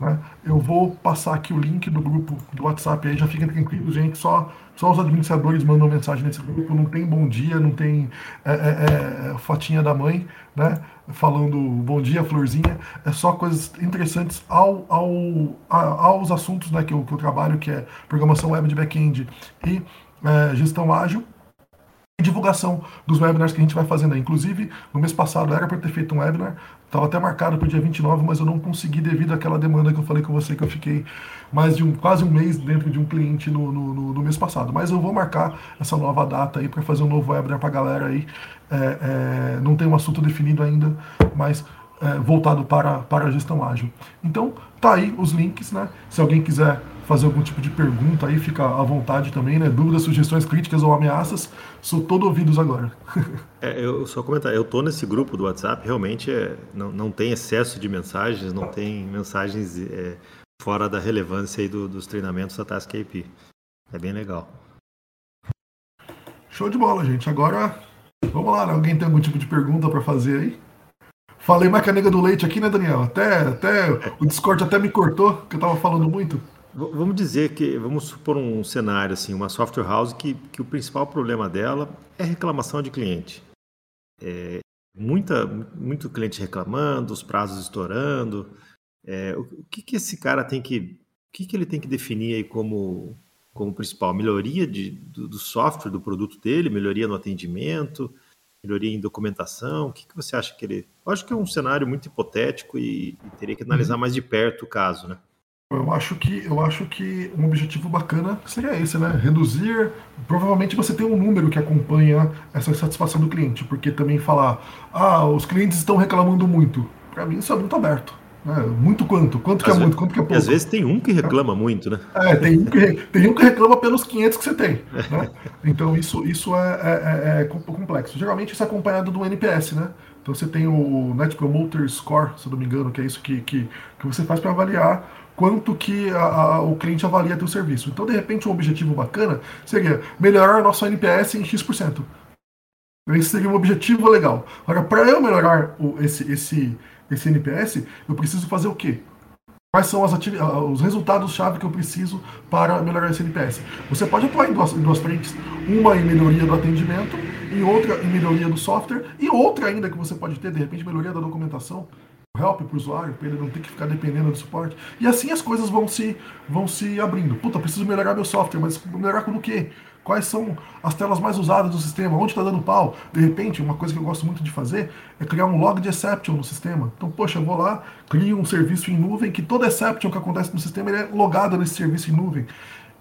Né? Eu vou passar aqui o link do grupo do WhatsApp aí, já fiquem tranquilos, gente. Só, só os administradores mandam mensagem nesse grupo, não tem bom dia, não tem é, é, é, fotinha da mãe, né? Falando bom dia, florzinha. É só coisas interessantes ao, ao, a, aos assuntos né, que, eu, que eu trabalho, que é programação web de back-end e é, gestão ágil divulgação dos webinars que a gente vai fazendo aí. Inclusive, no mês passado era para ter feito um webinar, estava até marcado para o dia 29, mas eu não consegui devido àquela demanda que eu falei com você, que eu fiquei mais de um, quase um mês dentro de um cliente no, no, no, mês passado. Mas eu vou marcar essa nova data aí para fazer um novo webinar para a galera aí. É, é, não tem um assunto definido ainda, mas é, voltado para, para a gestão ágil. Então, tá aí os links, né? Se alguém quiser fazer algum tipo de pergunta aí, fica à vontade também, né? Dúvidas, sugestões, críticas ou ameaças, sou todo ouvidos agora. é, eu só comentar, eu tô nesse grupo do WhatsApp, realmente é, não, não tem excesso de mensagens, não tem mensagens é, fora da relevância aí do, dos treinamentos da Task AP. É bem legal. Show de bola, gente. Agora, vamos lá, né? alguém tem algum tipo de pergunta para fazer aí? Falei mais que a nega do leite aqui, né, Daniel? Até, até o Discord até me cortou, que eu tava falando muito. Vamos dizer que, vamos supor um cenário assim, uma software house que, que o principal problema dela é reclamação de cliente. É, muita, muito cliente reclamando, os prazos estourando. É, o, que, que esse cara tem que, o que, que ele tem que definir aí como, como principal? Melhoria de, do, do software, do produto dele, melhoria no atendimento, melhoria em documentação? O que, que você acha que ele. Eu acho que é um cenário muito hipotético e, e teria que analisar uhum. mais de perto o caso, né? Eu acho que eu acho que um objetivo bacana seria esse, né? Reduzir. Provavelmente você tem um número que acompanha essa satisfação do cliente, porque também falar, ah, os clientes estão reclamando muito. Para mim isso é muito aberto. Né? Muito quanto? Quanto que às é muito? Quanto que é pouco? Às vezes tem um que reclama muito, né? É, tem um que, tem um que reclama pelos 500 que você tem. Né? Então isso, isso é, é, é, é complexo. Geralmente isso é acompanhado do NPS, né? Então você tem o Net Promoter Score, se eu não me engano, que é isso que, que, que você faz para avaliar quanto que a, a, o cliente avalia teu serviço. Então, de repente, um objetivo bacana seria melhorar nosso NPS em X%. Esse seria um objetivo legal. Agora, para eu melhorar o, esse, esse, esse NPS, eu preciso fazer o quê? Quais são as os resultados-chave que eu preciso para melhorar esse NPS? Você pode atuar em duas, em duas frentes. Uma em melhoria do atendimento, e outra em melhoria do software, e outra ainda que você pode ter, de repente, melhoria da documentação help para o usuário, para ele não ter que ficar dependendo do suporte. E assim as coisas vão se, vão se abrindo. Puta, preciso melhorar meu software, mas melhorar com o quê? Quais são as telas mais usadas do sistema? Onde está dando pau? De repente, uma coisa que eu gosto muito de fazer é criar um log de exception no sistema. Então, poxa, eu vou lá, crio um serviço em nuvem que toda exception que acontece no sistema é logada nesse serviço em nuvem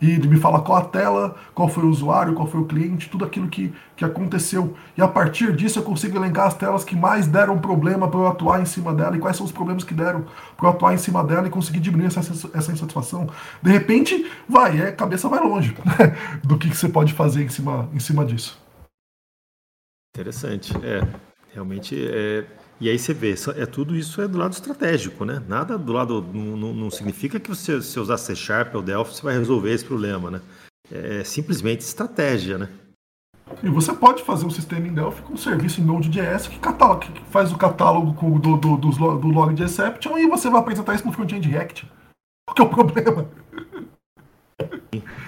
e me falar qual a tela, qual foi o usuário, qual foi o cliente, tudo aquilo que, que aconteceu. E a partir disso eu consigo elencar as telas que mais deram problema para eu atuar em cima dela e quais são os problemas que deram para eu atuar em cima dela e conseguir diminuir essa, essa insatisfação. De repente, vai, é, a cabeça vai longe né, do que, que você pode fazer em cima, em cima disso. Interessante. É, realmente é, e aí você vê, é tudo isso é do lado estratégico, né? Nada do lado não, não significa que você se usar C Sharp ou Delphi você vai resolver esse problema, né? É simplesmente estratégia, né? E você pode fazer um sistema em Delphi com um serviço em Node.js que, que faz o catálogo com, do, do, do, do log de exception e você vai apresentar isso no front-end React. Qual que é o problema?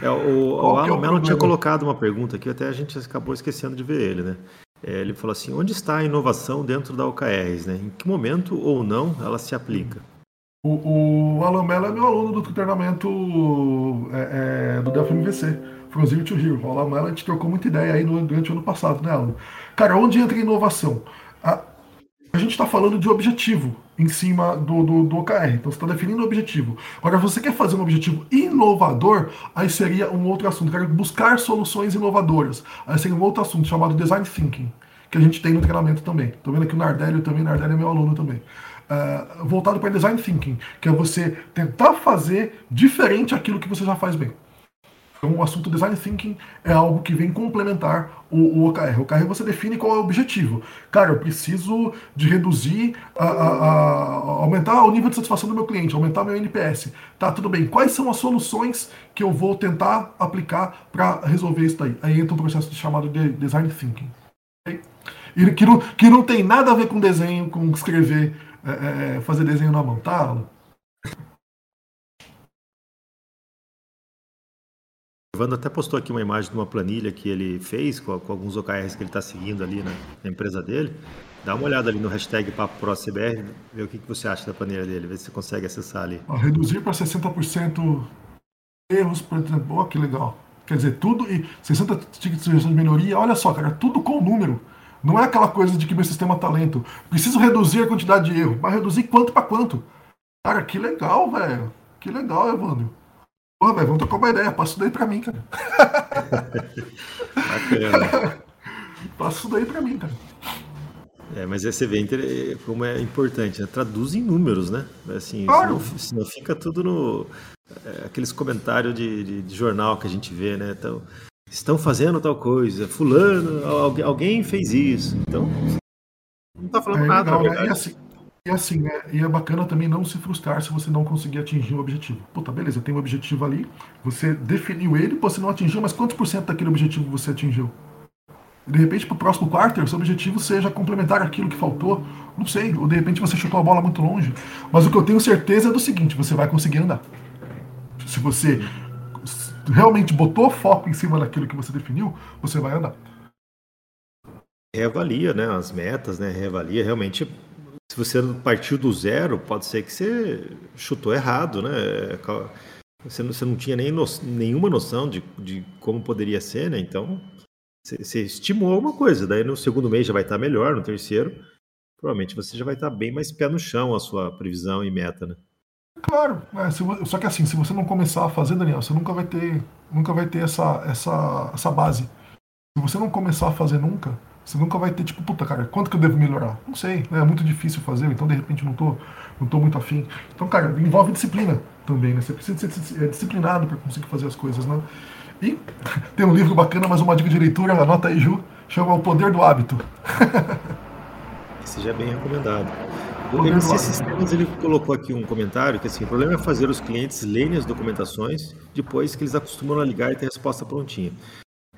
É, o, o Alan é Mello tinha colocado uma pergunta aqui, até a gente acabou esquecendo de ver ele, né? É, ele falou assim: onde está a inovação dentro da OKRs? Né? Em que momento ou não ela se aplica? O, o Alan Mello é meu aluno do treinamento é, é, do Delphi MVC, From Zero to Hero. O Alan Mello a gente trocou muita ideia aí no, durante o ano passado, né, Alan? Cara, onde entra a inovação? A, a gente está falando de objetivo em cima do, do, do OKR. Então você está definindo o objetivo. Agora, você quer fazer um objetivo inovador, aí seria um outro assunto. Quero buscar soluções inovadoras. Aí seria um outro assunto chamado Design Thinking, que a gente tem no treinamento também. Estou vendo aqui o Nardelli também, Nardelli é meu aluno também. Uh, voltado para Design Thinking, que é você tentar fazer diferente aquilo que você já faz bem. Então, o assunto design thinking é algo que vem complementar o, o OKR. O OKR você define qual é o objetivo. Cara, eu preciso de reduzir, a, a, a, aumentar o nível de satisfação do meu cliente, aumentar meu NPS. Tá, tudo bem. Quais são as soluções que eu vou tentar aplicar para resolver isso daí? Aí entra um processo chamado de design thinking. Que não, que não tem nada a ver com desenho, com escrever, é, é, fazer desenho na mão, tá, Alan? Evandro até postou aqui uma imagem de uma planilha que ele fez com, com alguns OKRs que ele está seguindo ali na, na, empresa dele. Dá uma olhada ali no hashtag PapoProCBR, ver o que, que você acha da planilha dele, ver se você consegue acessar ali. reduzir para 60% erros, por exemplo, oh, que legal. Quer dizer, tudo e 60 tickets de sugestão de melhoria, olha só, cara, tudo com número. Não é aquela coisa de que meu sistema está lento. Preciso reduzir a quantidade de erro, mas reduzir quanto para quanto? Cara, que legal, velho. Que legal, Evandro. Pô, velho, vamos trocar uma ideia. Passa isso daí pra mim, cara. Bacana. Passa isso daí pra mim, cara. É, mas aí você vê como é importante, né? Traduz em números, né? Assim, claro. senão, senão fica tudo no. É, aqueles comentários de, de, de, jornal que a gente vê, né? Então, estão fazendo tal coisa, fulano, alguém fez isso. Então, não tá falando é, nada, legal, na verdade. Né? E assim, e assim, é, e é bacana também não se frustrar se você não conseguir atingir o objetivo. Puta, beleza, tem um objetivo ali, você definiu ele, você não atingiu, mas quantos por cento daquele objetivo você atingiu? De repente, para o próximo quarter, seu objetivo seja complementar aquilo que faltou. Não sei, ou de repente você chutou a bola muito longe. Mas o que eu tenho certeza é do seguinte: você vai conseguir andar. Se você realmente botou foco em cima daquilo que você definiu, você vai andar. Reavalia, né? As metas, né? Reavalia realmente se você partiu do zero, pode ser que você chutou errado, né? Você não, você não tinha nem no, nenhuma noção de, de como poderia ser, né? Então, você, você estimou alguma coisa. Daí no segundo mês já vai estar melhor, no terceiro, provavelmente você já vai estar bem mais pé no chão a sua previsão e meta, né? Claro, é, se, só que assim, se você não começar a fazer, Daniel, você nunca vai ter, nunca vai ter essa, essa, essa base. Se você não começar a fazer nunca, você nunca vai ter, tipo, puta, cara, quanto que eu devo melhorar? Não sei, né? é muito difícil fazer, então de repente não tô, não tô muito afim. Então, cara, envolve disciplina também, né? Você precisa ser disciplinado para conseguir fazer as coisas, né? E tem um livro bacana, mas uma dica de leitura, anota aí, Ju, chama O Poder do Hábito. Esse já é bem recomendado. O MC Sistemas ele colocou aqui um comentário que assim, o problema é fazer os clientes lerem as documentações depois que eles acostumam a ligar e ter a resposta prontinha.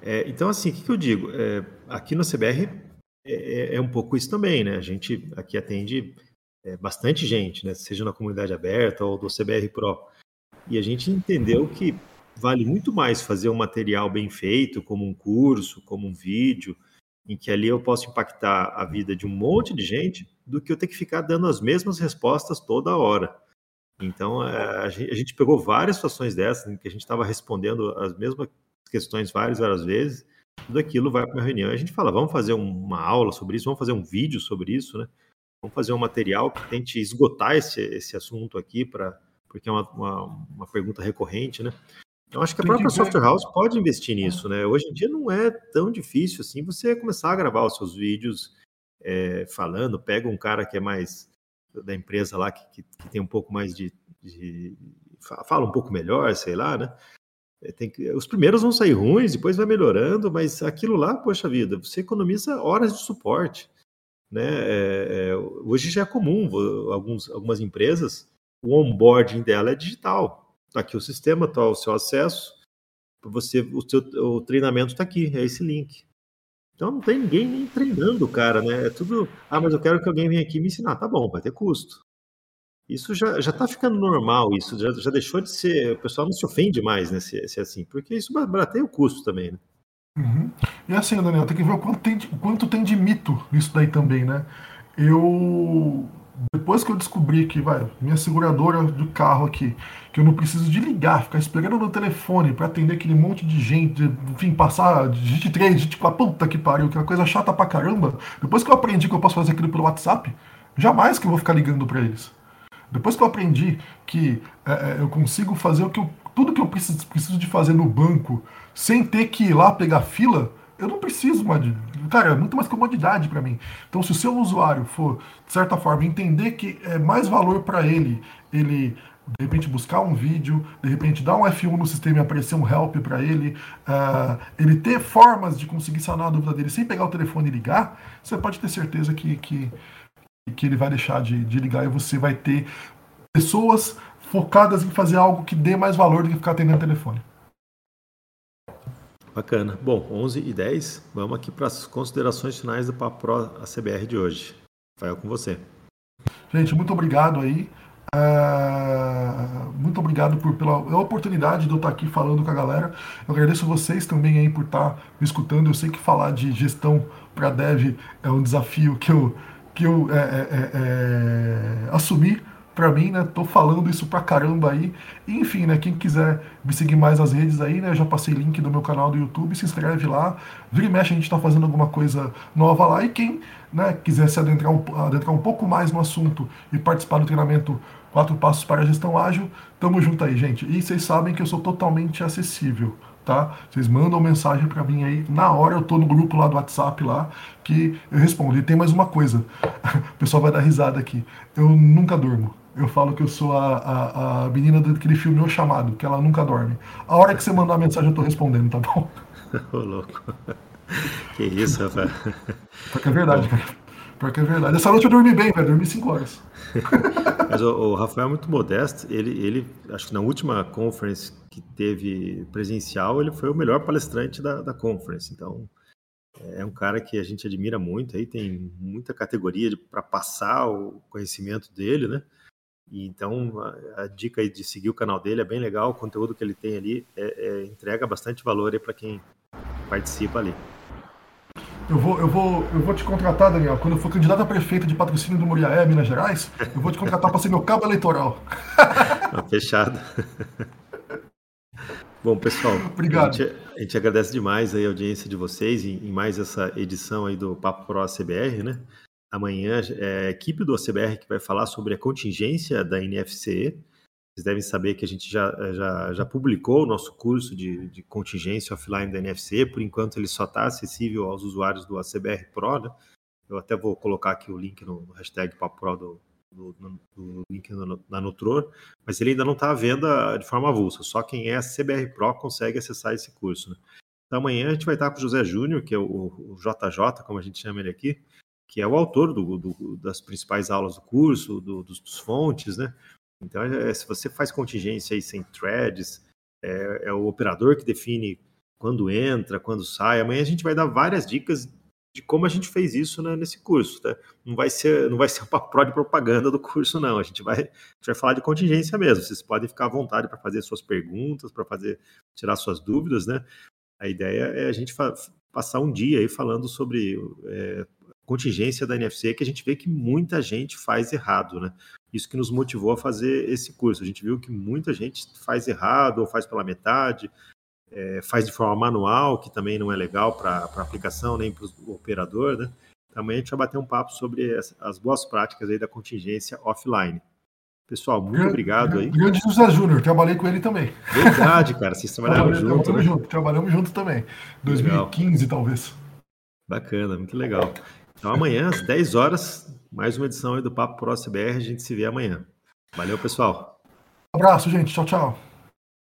É, então, assim, o que, que eu digo? É, aqui no CBR é, é, é, um pouco isso também, né? A gente aqui atende é, bastante gente, né? Seja na comunidade aberta ou do CBR Pro. E a gente entendeu que vale muito mais fazer um material bem feito, como um curso, como um vídeo, em que ali eu posso impactar a vida de um monte de gente, do que eu ter que ficar dando as mesmas respostas toda hora. Então, é, a gente pegou várias situações dessas, em que a gente estava respondendo as mesmas questões várias, várias vezes, tudo aquilo vai para uma reunião. E a gente fala, vamos fazer uma aula sobre isso, vamos fazer um vídeo sobre isso, né? Vamos fazer um material que tente esgotar esse, esse assunto aqui, pra, porque é uma, uma, uma pergunta recorrente, né? Eu acho que a própria software house pode investir nisso, né? Hoje em dia não é tão difícil assim você começar a gravar os seus vídeos é, falando, pega um cara que é mais da empresa lá, que, que, que tem um pouco mais de, de, fala um pouco melhor, sei lá, né? É, que, os primeiros vão sair ruins, depois vai melhorando, mas aquilo lá, poxa vida, você economiza horas de suporte. Né? É, é, hoje já é comum, alguns, algumas empresas, o onboarding dela é digital. Está aqui o sistema, está o seu acesso. Você, o, seu, o treinamento está aqui, é esse link. Então não tem ninguém nem treinando o cara, né? É tudo. Ah, mas eu quero que alguém venha aqui me ensinar. Tá bom, vai ter custo. Isso já, já tá ficando normal, isso já, já deixou de ser. O pessoal não se ofende mais, né? Se, se é assim, porque isso barateia o custo também, né? Uhum. E assim, Daniel, tem que ver o quanto tem, de, o quanto tem de mito nisso daí também, né? Eu depois que eu descobri que, vai, minha seguradora do carro aqui, que eu não preciso de ligar, ficar esperando no telefone para atender aquele monte de gente, enfim, passar de gente 3, gente 4, puta que pariu, que é uma coisa chata pra caramba. Depois que eu aprendi que eu posso fazer aquilo pelo WhatsApp, jamais que eu vou ficar ligando para eles. Depois que eu aprendi que é, é, eu consigo fazer o que eu, tudo que eu preciso, preciso de fazer no banco sem ter que ir lá pegar fila, eu não preciso mais de. Cara, é muito mais comodidade para mim. Então, se o seu usuário for, de certa forma, entender que é mais valor para ele, ele de repente buscar um vídeo, de repente dar um F1 no sistema e aparecer um help para ele, uh, ele ter formas de conseguir sanar a dúvida dele sem pegar o telefone e ligar, você pode ter certeza que, que, que ele vai deixar de, de ligar e você vai ter pessoas focadas em fazer algo que dê mais valor do que ficar atendendo o telefone. Bacana. Bom, 11 e 10, vamos aqui para as considerações finais do Papo Pro ACBR de hoje. Rafael, com você. Gente, muito obrigado aí. Uh, muito obrigado por, pela oportunidade de eu estar aqui falando com a galera. Eu agradeço vocês também aí por estar me escutando. Eu sei que falar de gestão para dev é um desafio que eu, que eu é, é, é, é assumi pra mim, né? Tô falando isso pra caramba aí. Enfim, né? Quem quiser me seguir mais nas redes aí, né? Já passei link do meu canal do YouTube, se inscreve lá. Vira e mexe, a gente tá fazendo alguma coisa nova lá. E quem né, quiser se adentrar um, adentrar um pouco mais no assunto e participar do treinamento Quatro Passos para a Gestão Ágil, tamo junto aí, gente. E vocês sabem que eu sou totalmente acessível tá? Vocês mandam mensagem para mim aí, na hora eu tô no grupo lá do WhatsApp lá, que eu respondo. E tem mais uma coisa, o pessoal vai dar risada aqui, eu nunca durmo. Eu falo que eu sou a, a, a menina daquele filme O Chamado, que ela nunca dorme. A hora que você mandar a mensagem eu tô respondendo, tá bom? Ô, louco. Que isso, rapaz. Porque é verdade, cara. Porque é verdade. Essa noite eu dormi bem, velho. Dormi 5 horas. Mas o, o, Rafael é muito modesto. Ele, ele, acho que na última conference que teve presencial, ele foi o melhor palestrante da, da conference. Então, é um cara que a gente admira muito. Aí tem muita categoria para passar o conhecimento dele, né? E então, a, a, dica de seguir o canal dele é bem legal. O conteúdo que ele tem ali é, é, entrega bastante valor para quem participa ali. Eu vou, eu, vou, eu vou te contratar, Daniel. Quando eu for candidato a prefeito de patrocínio do Muriaé, Minas Gerais, eu vou te contratar para ser meu cabo eleitoral. Ah, fechado. Bom, pessoal, Obrigado. A, gente, a gente agradece demais a audiência de vocês em, em, mais essa edição aí do Papo Pro ACBR, né? Amanhã é a equipe do ACBR que vai falar sobre a contingência da NFC. Vocês devem saber que a gente já, já, já publicou o nosso curso de, de contingência offline da NFC, por enquanto ele só está acessível aos usuários do ACBR Pro, né? Eu até vou colocar aqui o link no, no hashtag Papo Pro do, do, do, do link na Nutror, mas ele ainda não está à venda de forma avulsa, só quem é CBR Pro consegue acessar esse curso. Né? Então amanhã a gente vai estar com o José Júnior, que é o, o, JJ, como a gente chama ele aqui, que é o autor do, das principais aulas do curso, dos, dos fontes, né? Então, é, se você faz contingência aí sem threads, é, é, o operador que define quando entra, quando sai. Amanhã a gente vai dar várias dicas de como a gente fez isso né, nesse curso. Tá? Não vai ser não vai ser uma pró de propaganda do curso, não. A gente vai, a gente vai falar de contingência mesmo. Vocês podem ficar à vontade para fazer suas perguntas, para fazer tirar suas dúvidas, né? A ideia é a gente passar um dia aí falando sobre é, contingência da NFC que a gente vê que muita gente faz errado, né? Isso que nos motivou a fazer esse curso. A gente viu que muita gente faz errado ou faz pela metade, é, faz de forma manual, que também não é legal para a aplicação nem para o operador, né? Amanhã a gente vai bater um papo sobre as, as boas práticas aí da contingência offline. Pessoal, muito grande, obrigado aí. Grande José Júnior, trabalhei com ele também. Verdade, cara, vocês trabalharam junto, trabalhamos né? junto. Trabalhamos junto também. 2015, legal. talvez. Bacana, muito legal. Então amanhã, às 10 horas, mais uma edição aí do Papo Pro CBR. A gente se vê amanhã. Valeu, pessoal. Um abraço, gente. Tchau, tchau.